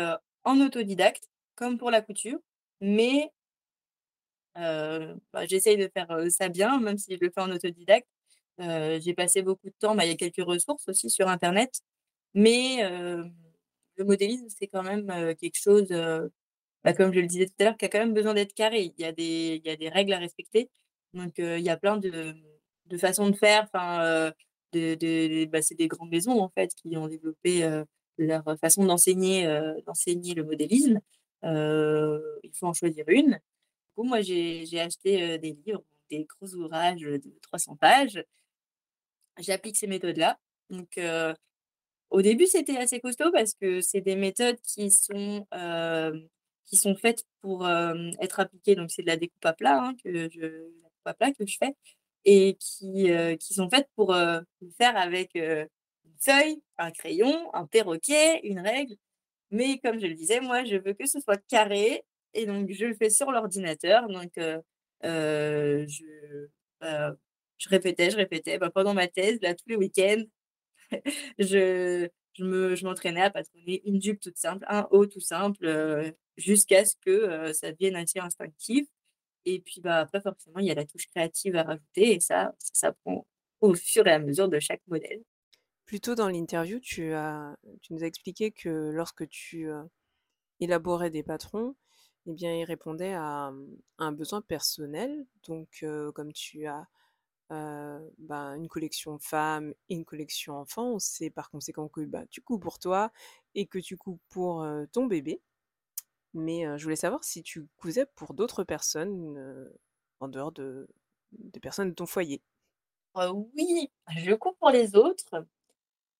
Speaker 2: en autodidacte, comme pour la couture, mais bah, j'essaye de faire ça bien, même si je le fais en autodidacte. j'ai passé beaucoup de temps, bah, il y a quelques ressources aussi sur Internet, mais le modélisme, c'est quand même quelque chose bah, comme je le disais tout à l'heure, qui a quand même besoin d'être carré. Il y a des, règles à respecter. Donc, il y a plein de, façons de faire. Enfin, bah, c'est des grandes maisons, en fait, qui ont développé leur façon d'enseigner d'enseigner le modélisme. il faut en choisir une. Du coup, moi, j'ai acheté des livres, des gros ouvrages de 300 pages. J'applique ces méthodes-là. Donc, au début, c'était assez costaud parce que c'est des méthodes qui sont qui sont faites pour être appliquées. Donc, c'est de la découpe à plat, hein, que je, la à plat que je fais, et qui, qui sont faites pour faire avec une feuille, un crayon, un perroquet, une règle. Mais comme je le disais, moi, je veux que ce soit carré, et donc je le fais sur l'ordinateur. Donc, je, je répétais, je répétais. Bah, pendant ma thèse, là, tous les week-ends, je, je me, je m'entraînais à patronner une jupe toute simple, un haut tout simple, jusqu'à ce que ça devienne assez instinctif. Et puis bah, après, forcément, il y a la touche créative à rajouter et ça, ça prend au fur et à mesure de chaque modèle.
Speaker 1: Plus tôt dans l'interview, tu, tu nous as expliqué que lorsque tu élaborais des patrons, eh bien, ils répondaient à, un besoin personnel. Donc, comme tu as bah, une collection femme et une collection enfant, on sait par conséquent que bah, tu coupes pour toi et que tu coupes pour ton bébé. Mais je voulais savoir si tu cousais pour d'autres personnes en dehors de, des personnes de ton foyer.
Speaker 2: oui, je coupe pour les autres,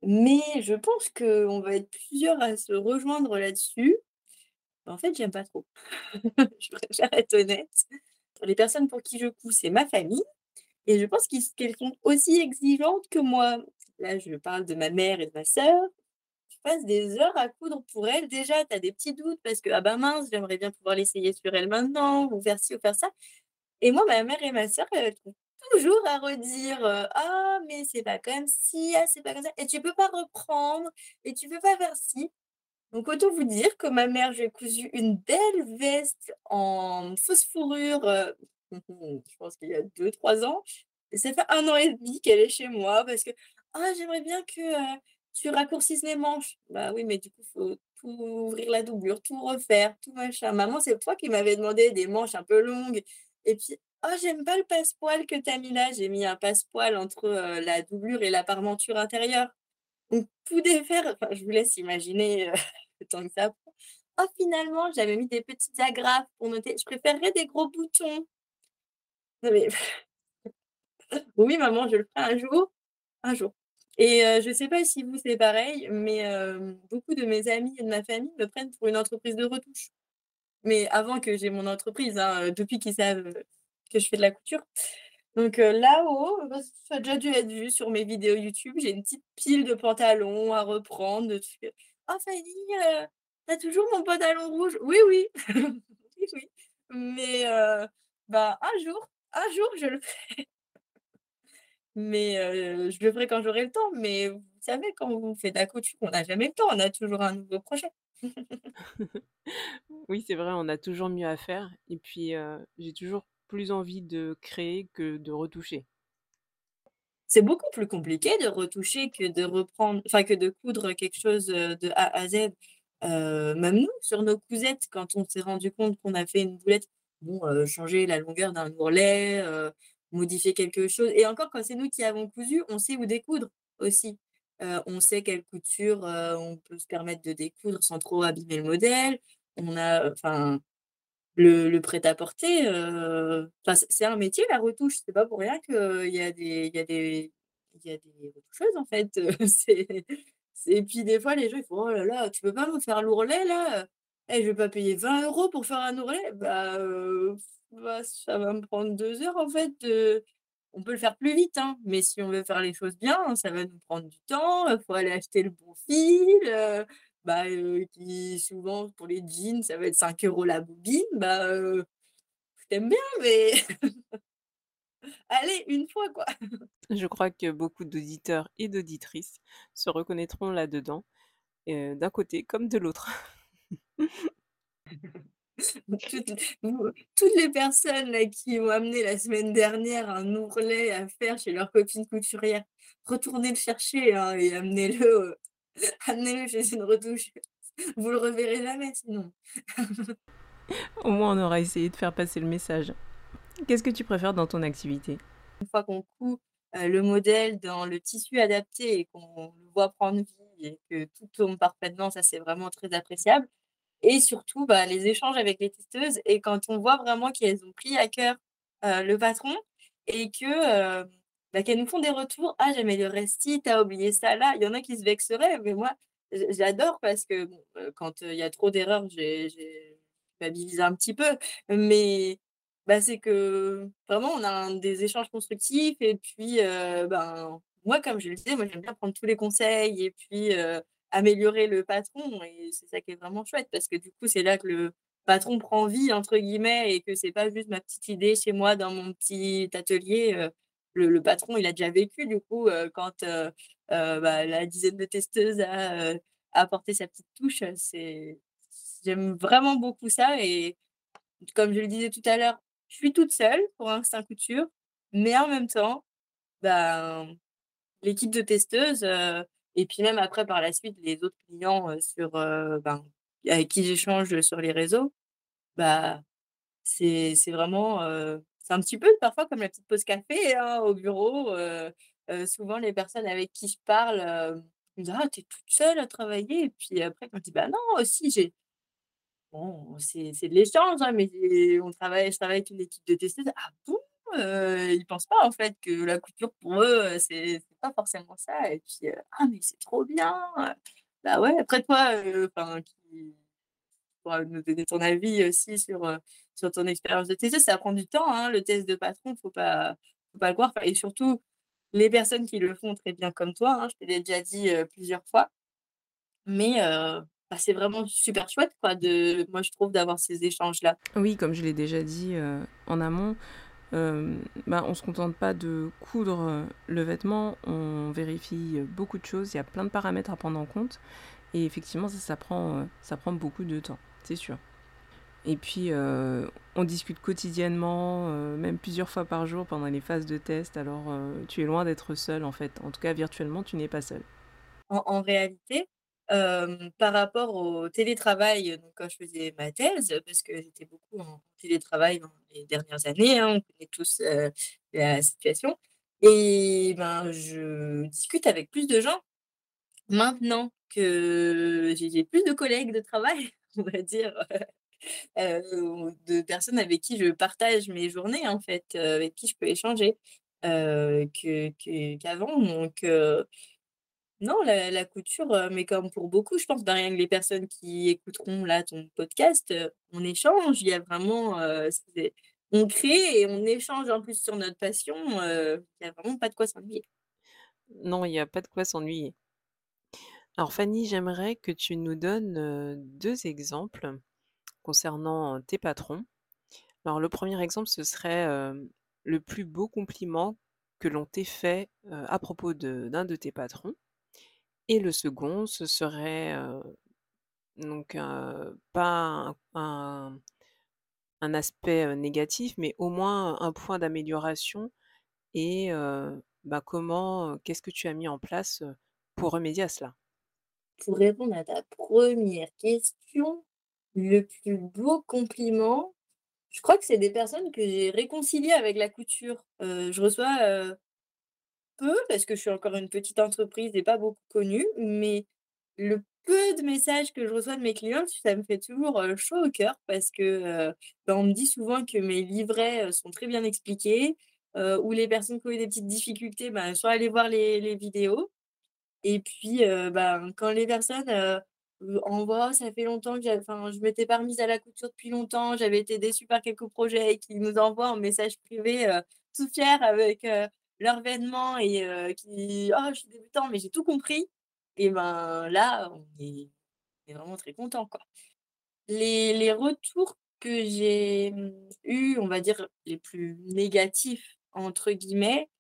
Speaker 2: mais je pense qu'on va être plusieurs à se rejoindre là-dessus. En fait, j'aime pas trop. je préfère être honnête. Les personnes pour qui je couds, c'est ma famille. Et je pense qu'elles sont aussi exigeantes que moi. Là, je parle de ma mère et de ma sœur passe des heures à coudre pour elle. Déjà, tu as des petits doutes parce que, ah ben mince, j'aimerais bien pouvoir l'essayer sur elle maintenant, ou faire ci, ou faire ça. Et moi, ma mère et ma soeur, elles trouvent toujours à redire Ah, mais c'est pas comme si, ah, c'est pas comme ça. Et tu peux pas reprendre, et tu peux pas faire ci. Donc, autant vous dire que ma mère, j'ai cousu une belle veste en fausse fourrure, je pense qu'il y a deux, trois ans. Et ça fait un an et demi qu'elle est chez moi parce que ah, j'aimerais bien que tu raccourcisses les manches. Bah oui, mais du coup, faut tout ouvrir la doublure, tout refaire, tout machin. Maman, c'est toi qui m'avais demandé des manches un peu longues. Et puis, oh, j'aime pas le passepoil que tu as mis là. J'ai mis un passepoil entre la doublure et la parmenture intérieure. Donc, tout défaire, enfin, je vous laisse imaginer le temps que ça prend. Oh, finalement, j'avais mis des petites agrafes pour noter. Je préférerais des gros boutons. Non, mais... oui, maman, je le ferai un jour. Un jour. Et je ne sais pas si vous, c'est pareil, mais beaucoup de mes amis et de ma famille me prennent pour une entreprise de retouche. Mais avant que j'ai mon entreprise, hein, depuis qu'ils savent que je fais de la couture. Donc là-haut, bah, ça a déjà dû être vu sur mes vidéos YouTube, j'ai une petite pile de pantalons à reprendre. De «Oh Fanny, t'as toujours mon pantalon rouge?» «Oui, oui, oui, oui». Mais bah, un jour, un jour, je le ferai. Mais je le ferai quand j'aurai le temps. Mais vous savez, quand on fait de la couture, on n'a jamais le temps, on a toujours un nouveau projet.
Speaker 1: Oui, c'est vrai, on a toujours mieux à faire et puis, j'ai toujours plus envie de créer que de retoucher.
Speaker 2: C'est beaucoup plus compliqué de retoucher que de reprendre enfin, que de coudre quelque chose, de A à Z. même nous, sur nos cousettes, quand on s'est rendu compte qu'on a fait une boulette, bon, changer la longueur d'un ourlet, modifier quelque chose. Et encore, quand c'est nous qui avons cousu, on sait où découdre aussi. Heu, on sait quelle couture, heu, on peut se permettre de découdre sans trop abîmer le modèle. On a, enfin, le le prêt-à-porter, c'est un métier la retouche. C'est pas pour rien qu'il y a des y a des y a des retoucheuses en fait, et puis des fois les gens ils font: «Oh là là, tu peux pas me faire l'ourlet là, heu? Eh, je vais pas payer 20 euros pour faire un ourlet». Bah, bah, ça va me prendre 2 heures en fait, on peut le faire plus vite, hein, mais si on veut faire les choses bien, ça va nous prendre du temps, il faut aller acheter le bon fil, bah, souvent pour les jeans, ça va être 5 euros la bobine, bah, je t'aime bien mais allez, une fois quoi.
Speaker 1: Je crois que beaucoup d'auditeurs et d'auditrices se reconnaîtront là-dedans, d'un côté comme de l'autre.
Speaker 2: Toutes vous toutes les personnes là qui ont amené la semaine dernière un ourlet à faire chez leur copine couturière, retournez le chercher, hein et amenez-le, heu, amenez-le chez une retoucheuse. Vous le reverrez jamais sinon.
Speaker 1: Au moins, on aura essayé de faire passer le message. Qu'est-ce que tu préfères dans ton activité?
Speaker 2: Une fois qu'on coud, heu, le modèle dans le tissu adapté et qu'on le voit prendre vie et que tout tombe parfaitement, ça c'est vraiment très appréciable et surtout, bah, les échanges avec les testeuses et quand on voit vraiment qu'elles ont pris à cœur, le patron et que, bah, qu'elles nous font des retours: «Ah j'améliorerais ci, tu as oublié ça là». Il y en a qui se vexeraient, mais moi j'adore parce que bon, quand, il y a trop d'erreurs, j'ai culpabilise un petit peu, mais bah, c'est que vraiment on a des échanges constructifs et puis, ben, moi comme je le disais, moi j'aime bien prendre tous les conseils et puis, améliorer le patron et c'est ça qui est vraiment chouette parce que du coup, c'est là que le patron «prend vie» entre guillemets et que c'est pas juste ma petite idée chez moi dans mon petit atelier, heu, le patron il a déjà vécu du coup, heu, quand, heu, bah, la dizaine de testeuses a, apporté sa petite touche, c'est j'aime vraiment beaucoup ça et comme je le disais tout à l'heure, je suis toute seule pour Instinct Couture, mais en même temps, ben, l'équipe de testeuses, et puis même après par la suite les autres clients, sur, ben, avec qui j'échange sur les réseaux, bah, c'est vraiment, c'est un petit peu parfois comme la petite pause café, hein, au bureau, souvent les personnes avec qui je parle, me disent: «Ah, tu es toute seule à travailler?» et puis après quand je dis: «Bah non, aussi j'ai» Bon, c'est de l'échange, hein, mais on travaille je travaille avec une équipe de testeuses. «Ah bon?» Heu, ils pensent pas en fait que la couture pour eux, heu, c'est pas forcément ça et puis, heu: «Ah mais c'est trop bien!» heu, bah ouais, après toi, enfin qui nous donner ton avis aussi sur, sur ton expérience de testeuse. Ça prend du temps, hein, le test de patron, faut pas faut pas le croire, et surtout les personnes qui le font très bien comme toi, hein, je te l'ai déjà dit, plusieurs fois. Mais bah, c'est vraiment super chouette quoi de moi je trouve d'avoir ces échanges-là.
Speaker 1: Oui, comme je l'ai déjà dit, en amont, hem, bah, on se contente pas de coudre, heu, le vêtement, on vérifie, heu, beaucoup de choses. Il y a plein de paramètres à prendre en compte et effectivement ça, prend, ça prend beaucoup de temps, c'est sûr. Et puis, on discute quotidiennement, même plusieurs fois par jour pendant les phases de test alors, tu es loin d'être seule en fait. En tout cas virtuellement, tu n'es pas seule.
Speaker 2: En en réalité, par rapport au télétravail, quand je faisais ma thèse, parce que j'étais beaucoup en télétravail dans les dernières années, hein, on connaît tous, la situation et ben, je discute avec plus de gens maintenant que j'ai plus de collègues de travail, on va dire, de personnes avec qui je partage mes journées en fait, avec qui je peux échanger, qu'avant donc non, la couture, heu, mais comme pour beaucoup, je pense, bah, les personnes qui écouteront là ton podcast, heu, on échange, il y a vraiment, c'est on crée et on échange en plus sur notre passion, il y a vraiment pas de quoi s'ennuyer.
Speaker 1: Non, il y a pas de quoi s'ennuyer. Alors Fanny, j'aimerais que tu nous donnes, heu, 2 exemples concernant tes patrons. Alors le premier exemple, ce serait, le plus beau compliment que l'on t'ait fait, à propos d'un de tes patrons et le second, ce serait, donc pas un aspect, négatif, mais au moins un point d'amélioration et bah, comment, qu'est-ce que tu as mis en place, pour remédier à cela?
Speaker 2: Pour répondre à ta première question, le plus beau compliment, je crois que c'est des personnes que j'ai réconciliées avec la couture. Je reçois, peu parce que je suis encore une petite entreprise et pas beaucoup connue, mais le peu de messages que je reçois de mes clients, ça me fait toujours, chaud au cœur parce que, bah, on me dit souvent que mes livrets, sont très bien expliqués, heu, ou les personnes qui ont eu des petites difficultés, ben, sont allées voir les les vidéos. Et puis, ben, quand les personnes, envoient: «Ça fait longtemps que je m'étais pas remise à la couture depuis longtemps, j'avais été déçue par quelques projets» et qui nous envoient en message privé, tout fiers avec, heu, leurs vêtements et heu, qui: «Oh, je suis débutant mais j'ai tout compris» et ben, là, on est vraiment très content, quoi. Les les retours que j'ai, mmh, eus, on va dire les plus «négatifs» entre guillemets,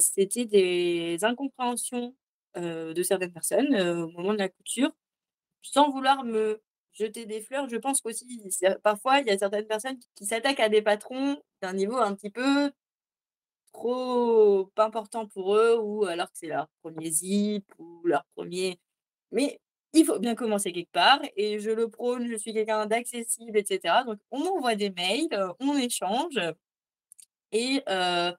Speaker 2: c'était des incompréhensions, de certaines personnes, au moment de la couture. Sans vouloir me jeter des fleurs, je pense qu'aussi parfois il y a certaines personnes qui s'attaquent à des patrons d'un niveau un petit peu trop important pour eux ou alors que c'est leur premier zip ou leur premier mais il faut bien commencer quelque part et je le prône, je suis quelqu'un d'accessible et cetera donc on m'envoie des mails, heu, on échange et heu,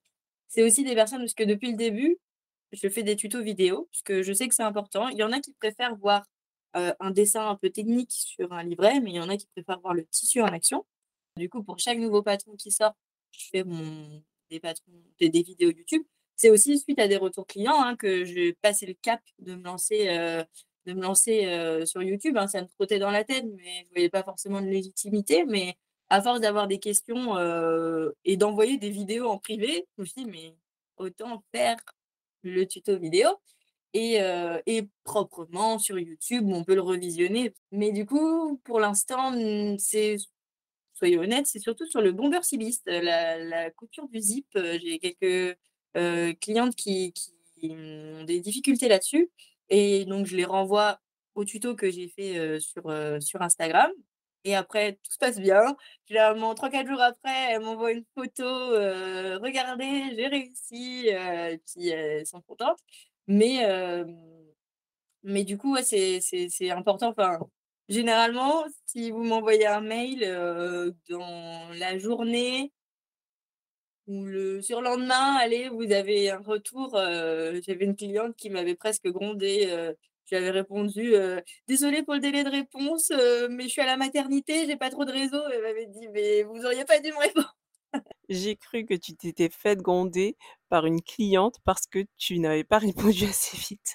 Speaker 2: c'est aussi des personnes parce que depuis le début, je fais des tutos vidéo puisque je sais que c'est important. Il y en a qui préfèrent voir, heu, un dessin un peu technique sur un livret, mais il y en a qui préfèrent voir le tissu en action. Du coup, pour chaque nouveau patron qui sort, je fais mon des patrons des vidéos YouTube. C'est aussi suite à des retours clients, hein, que j'ai passé le cap de me lancer, heu, de me lancer, heu, sur YouTube, hein. Ça me trottait dans la tête, mais je voyais pas forcément de légitimité. Mais à force d'avoir des questions, heu et d'envoyer des vidéos en privé, je me suis dit: «Mais autant faire le tuto vidéo» et et proprement sur YouTube on peut le revisionner. Mais du coup, pour l'instant, c'est soyons honnêtes, c'est surtout sur le bomber silliste, la la couture du zip, heu, j'ai quelques, heu, clientes qui qui ont des difficultés là-dessus et donc je les renvoie au tuto que j'ai fait, sur, Instagram et après tout se passe bien. Généralement 3-4 jours après, elles m'envoient une photo, «Regardez, j'ai réussi», et puis elles sont contentes. Mais du coup, c'est important, généralement, si vous m'envoyez un mail, heu, dans la journée ou le surlendemain, allez, vous avez un retour, heu, j'avais une cliente qui m'avait presque grondée, heu, je lui avais répondu, «Désolée pour le délai de réponse, mais je suis à la maternité, j'ai pas trop de réseau». Elle m'avait dit: «Mais vous auriez pas dû me répondre».
Speaker 1: J'ai cru que tu t'étais faite gronder par une cliente parce que tu n'avais pas répondu assez vite.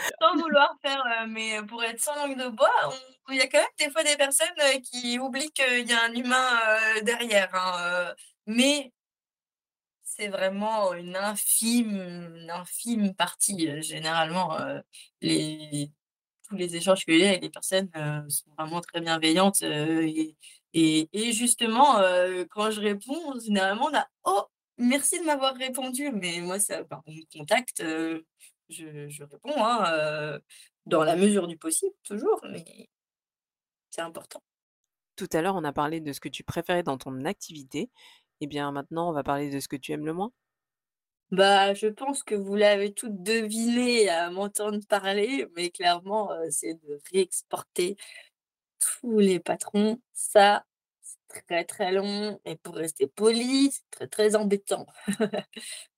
Speaker 2: Sans vouloir faire, heu, mais pour être sans langue de bois, il y a quand même des fois des personnes, heu, qui oublient qu'il y a un humain, derrière, hein, mais c'est vraiment une infime une infime partie, généralement, tous les échanges que j'ai avec les personnes, sont vraiment très bienveillantes, et justement, quand je réponds, généralement on a: «Oh, merci de m'avoir répondu», mais moi ça on me contacte, je je réponds, hein, heu, dans la mesure du possible toujours, mais c'est important.
Speaker 1: Tout à l'heure, on a parlé de ce que tu préférais dans ton activité. Et bien maintenant, on va parler de ce que tu aimes le moins?
Speaker 2: Bah, je pense que vous l'avez toutes deviné à m'entendre parler, mais clairement, heu, c'est de réexporter tous les patrons. Ça, c'est très, très long et pour rester poli, c'est très, très embêtant.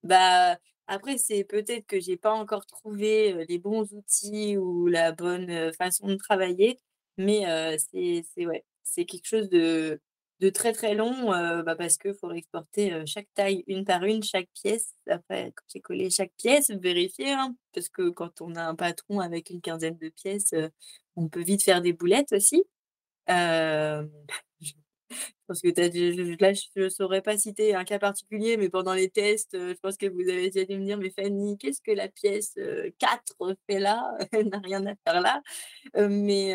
Speaker 2: Bah, après, c'est peut-être que j'ai pas encore trouvé, les bons outils ou la bonne, façon de travailler, mais c'est ouais, quelque chose de de très, très long, bah, parce qu'il faut réexporter, heu, chaque taille une par une, chaque pièce. Après, quand j'ai collé chaque pièce, vérifier, hein, parce que quand on a un patron avec une quinzaine de pièces, on peut vite faire des boulettes aussi. Pense que je là, je saurais pas citer un cas particulier, mais pendant les tests, heu, je pense que vous avez déjà dû me dire: «Mais Fanny, qu'est-ce que la pièce, heu, 4 fait là? Elle n'a rien à faire là». Heu, mais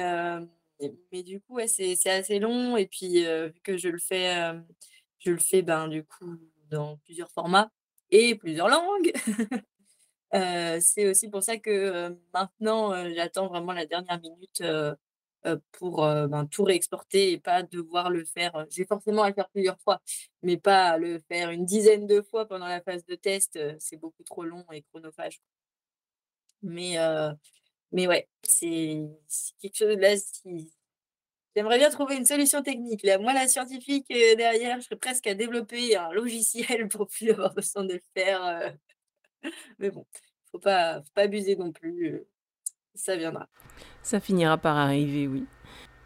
Speaker 2: mais du coup, ouais, c'est assez long et puis, vu que je le fais, je le fais, ben, du coup, dans plusieurs formats et plusieurs langues. C'est aussi pour ça que, maintenant, j'attends vraiment la dernière minute, pour, heu, ben, tout réexporter et pas devoir le faire, j'ai forcément à le faire plusieurs fois, mais pas le faire une dizaine de fois pendant la phase de test, c'est beaucoup trop long et chronophage. Mais heu, mais ouais, c'est quelque chose là J'aimerais bien trouver une solution technique. Là, moi, la scientifique, heu, derrière, je serais presque à développer un logiciel pour plus avoir besoin de le faire, mais bon, faut pas faut pas abuser non plus, ça viendra.
Speaker 1: Ça finira par arriver, oui.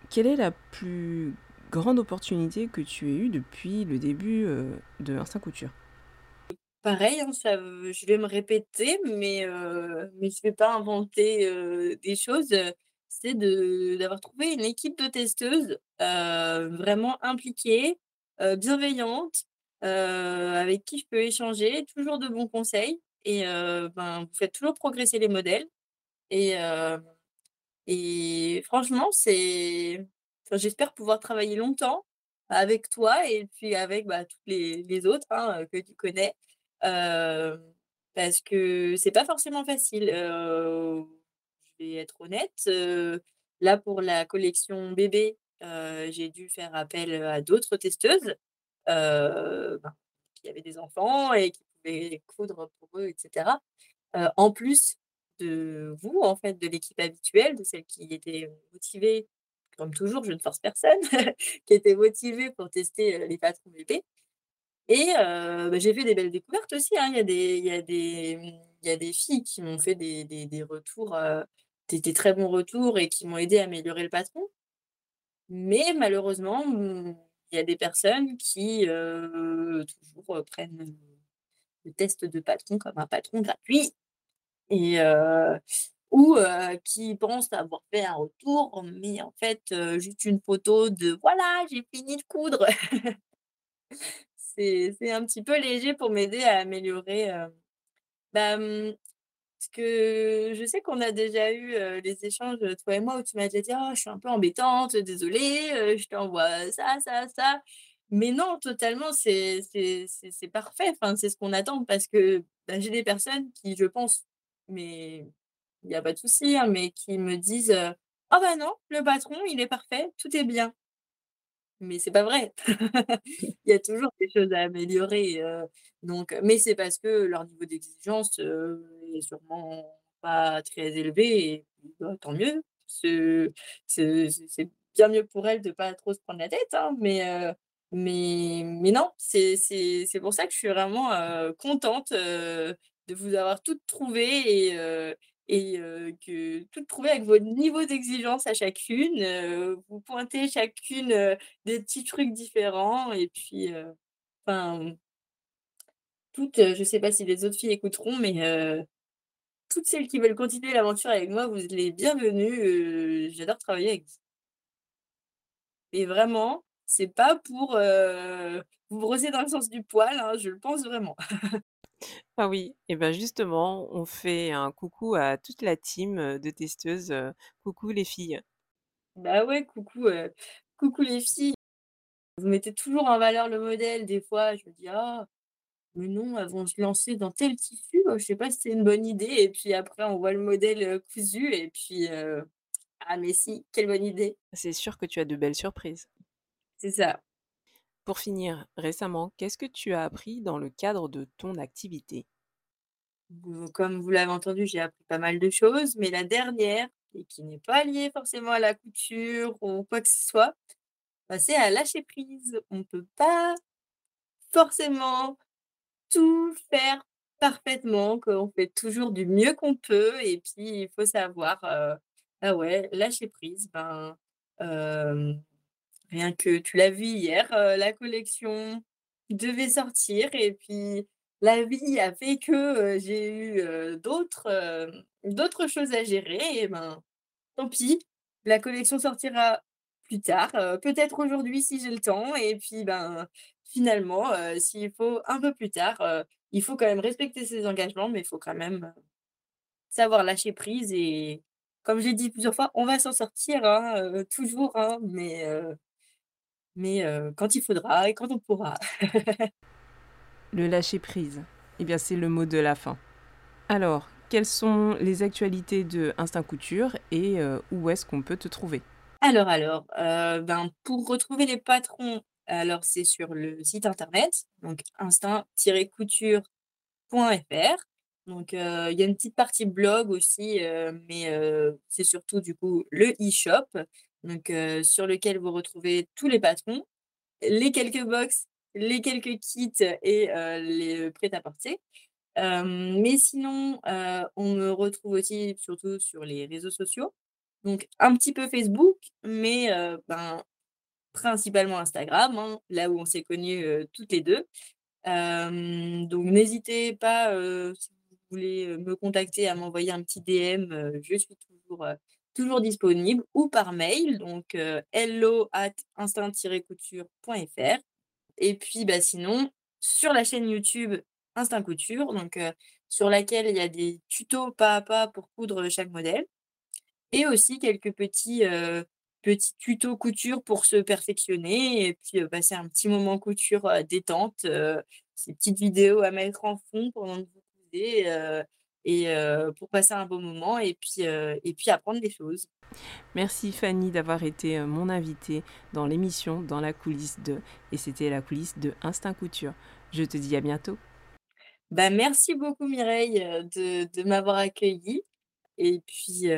Speaker 1: Quelle est la plus grande opportunité que tu aies eue depuis le début, heu, de Instinct Couture?
Speaker 2: Pareil, hein, ça je vais me répéter, mais heu, mais je vais pas inventer, heu, des choses, c'est d'avoir trouvé une équipe de testeuses, vraiment bienveillantes, heu, avec qui je peux échanger, toujours de bons conseils et ben, vous faites toujours progresser les modèles et et franchement, c'est j'espère pouvoir travailler longtemps avec toi et puis avec, bah, toutes les les autres, hein, que tu connais. Parce que c'est pas forcément facile, je vais être honnête, là, pour la collection bébé, j'ai dû faire appel, à d'autres testeuses, ben, qui avaient des enfants et qui pouvaient coudre pour eux et cetera. Heu, en plus de vous, en fait, de l'équipe habituelle, de celles qui étaient motivées, comme toujours, je ne force personne, qui étaient motivées pour tester, les patrons bébés et bah, j'ai fait des belles découvertes aussi, hein. Il y a des y mmh, y a des filles qui m'ont fait des des des retours, des très bons retours et qui m'ont aidée à améliorer le patron. Mais malheureusement, mmh, il y a des personnes qui, toujours, prennent, le test de patron comme un patron gratuit et ou qui pensent avoir fait un retour, mais en fait, juste une photo de: «Voilà, j'ai fini de coudre». C'est un petit peu léger pour m'aider à améliorer, bah, mmh, parce que je sais qu'on a déjà eu, des échanges, toi et moi, où tu m'as déjà dit: «Oh, je suis un peu embêtante, désolée, je t'envoie ça, ça, ça». Mais non, totalement, c'est parfait, enfin, c'est ce qu'on attend parce que, bah, j'ai des personnes qui, je pense mais il y a pas de souci, hein, mais qui me disent, «Ah bah non, le patron, il est parfait, tout est bien». Mais c'est pas vrai. Il y a toujours des choses à améliorer, donc mais c'est parce que leur niveau d'exigence, heu, est sûrement pas très élevé bah, tant mieux. Ce ce c'est bien mieux pour elles de pas trop se prendre la tête, hein, mais mais mais non, c'est pour ça que je suis vraiment, contente, de vous avoir toutes trouvées et heu et heu, que toutes trouvées avec votre niveau d'exigence à chacune, heu, vous pointez chacune, des petits trucs différents et puis, enfin toutes, je sais pas si les autres filles écouteront, mais toutes celles qui veulent continuer l'aventure avec moi, vous les bienvenues, j'adore travailler avec vous. Et vraiment, c'est pas pour, vous brosser dans le sens du poil, hein, je le pense vraiment.
Speaker 1: Ah oui et bah, justement, on fait un coucou à toute la team, heu, de testeuses, heu, coucou les filles.
Speaker 2: Bah ouais, coucou, heu, coucou les filles. Vous mettez toujours en valeur le modèle. Des fois, je me dis: «Ah, mais non, elles vont se lancer dans tel tissu, heu, je sais pas si c'est une bonne idée» et puis après on voit le modèle, heu, cousu et puis, heu, ah mais si, quelle bonne idée.
Speaker 1: C'est sûr que tu as de belles surprises.
Speaker 2: C'est ça.
Speaker 1: Pour finir, récemment, qu'est-ce que tu as appris dans le cadre de ton activité?
Speaker 2: Comme vous l'avez entendu, j'ai appris pas mal de choses, mais la dernière et qui n'est pas liée forcément à la couture ou quoi que ce soit, bah, c'est à lâcher prise. On peut pas forcément tout faire parfaitement, qu'on fait toujours du mieux qu'on peut et puis il faut savoir, ah ouais, lâcher prise. Ben, rien que tu l'as vu hier, la collection devait sortir et puis la vie a fait que, j'ai eu, d'autres, d'autres choses à gérer et ben, tant pis, la collection sortira plus tard, peut-être aujourd'hui si j'ai le temps et puis, ben, finalement, s'il faut un peu plus tard, il faut quand même respecter ses engagements, mais il faut quand même, savoir lâcher prise et comme j'ai dit plusieurs fois, on va s'en sortir, hein, toujours, hein, mais mais heu, quand il faudra et quand on pourra.
Speaker 1: Le lâcher prise, eh bien, c'est le mot de la fin. Alors, quelles sont les actualités de Instinct Couture et heu, où est-ce qu'on peut te trouver?
Speaker 2: Alors, alors, heu, ben, pour retrouver les patrons, alors c'est sur le site internet, donc instinct-couture.fr. Donc, il y a une petite partie blog aussi, mais c'est surtout du coup le e-shop donc sur lequel vous retrouvez tous les patrons, les quelques box, les quelques kits et les prêt-à-porter. mais sinon, on me retrouve aussi surtout sur les réseaux sociaux. Donc un petit peu Facebook, mais ben, principalement Instagram, hein, là où on s'est connus toutes les deux. donc n'hésitez pas, si vous voulez me contacter, à m'envoyer un petit DM, je suis toujours, toujours disponible, ou par mail, donc hello at instinct-couture.fr. Et puis bah, sinon, sur la chaîne YouTube Instinct Couture, donc, sur laquelle il y a des tutos pas à pas pour coudre chaque modèle. Et aussi quelques petits, petits tutos couture pour se perfectionner et puis passer un petit moment couture détente, ces petites vidéos à mettre en fond pendant que vous cousez et pour passer un bon moment et puis, et puis apprendre des choses.
Speaker 1: Merci Fanny d'avoir été mon invitée dans l'émission Dans la coulisse de et c'était la coulisse de Instinct Couture. Je te dis à bientôt.
Speaker 2: Bah, merci beaucoup Mireille de, de m'avoir accueillie et puis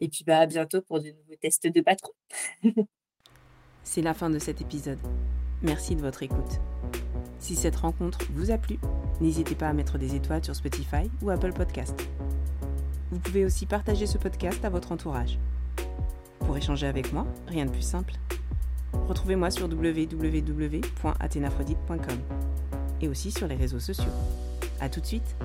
Speaker 2: et puis bah, à bientôt pour de nouveaux tests de patron.
Speaker 1: C'est la fin de cet épisode. Merci de votre écoute. Si cette rencontre vous a plu, n'hésitez pas à mettre des étoiles sur Spotify ou Apple Podcast. Vous pouvez aussi partager ce podcast à votre entourage. Pour échanger avec moi, rien de plus simple. Retrouvez-moi sur www.athénaphrodite.com et aussi sur les réseaux sociaux. A tout de suite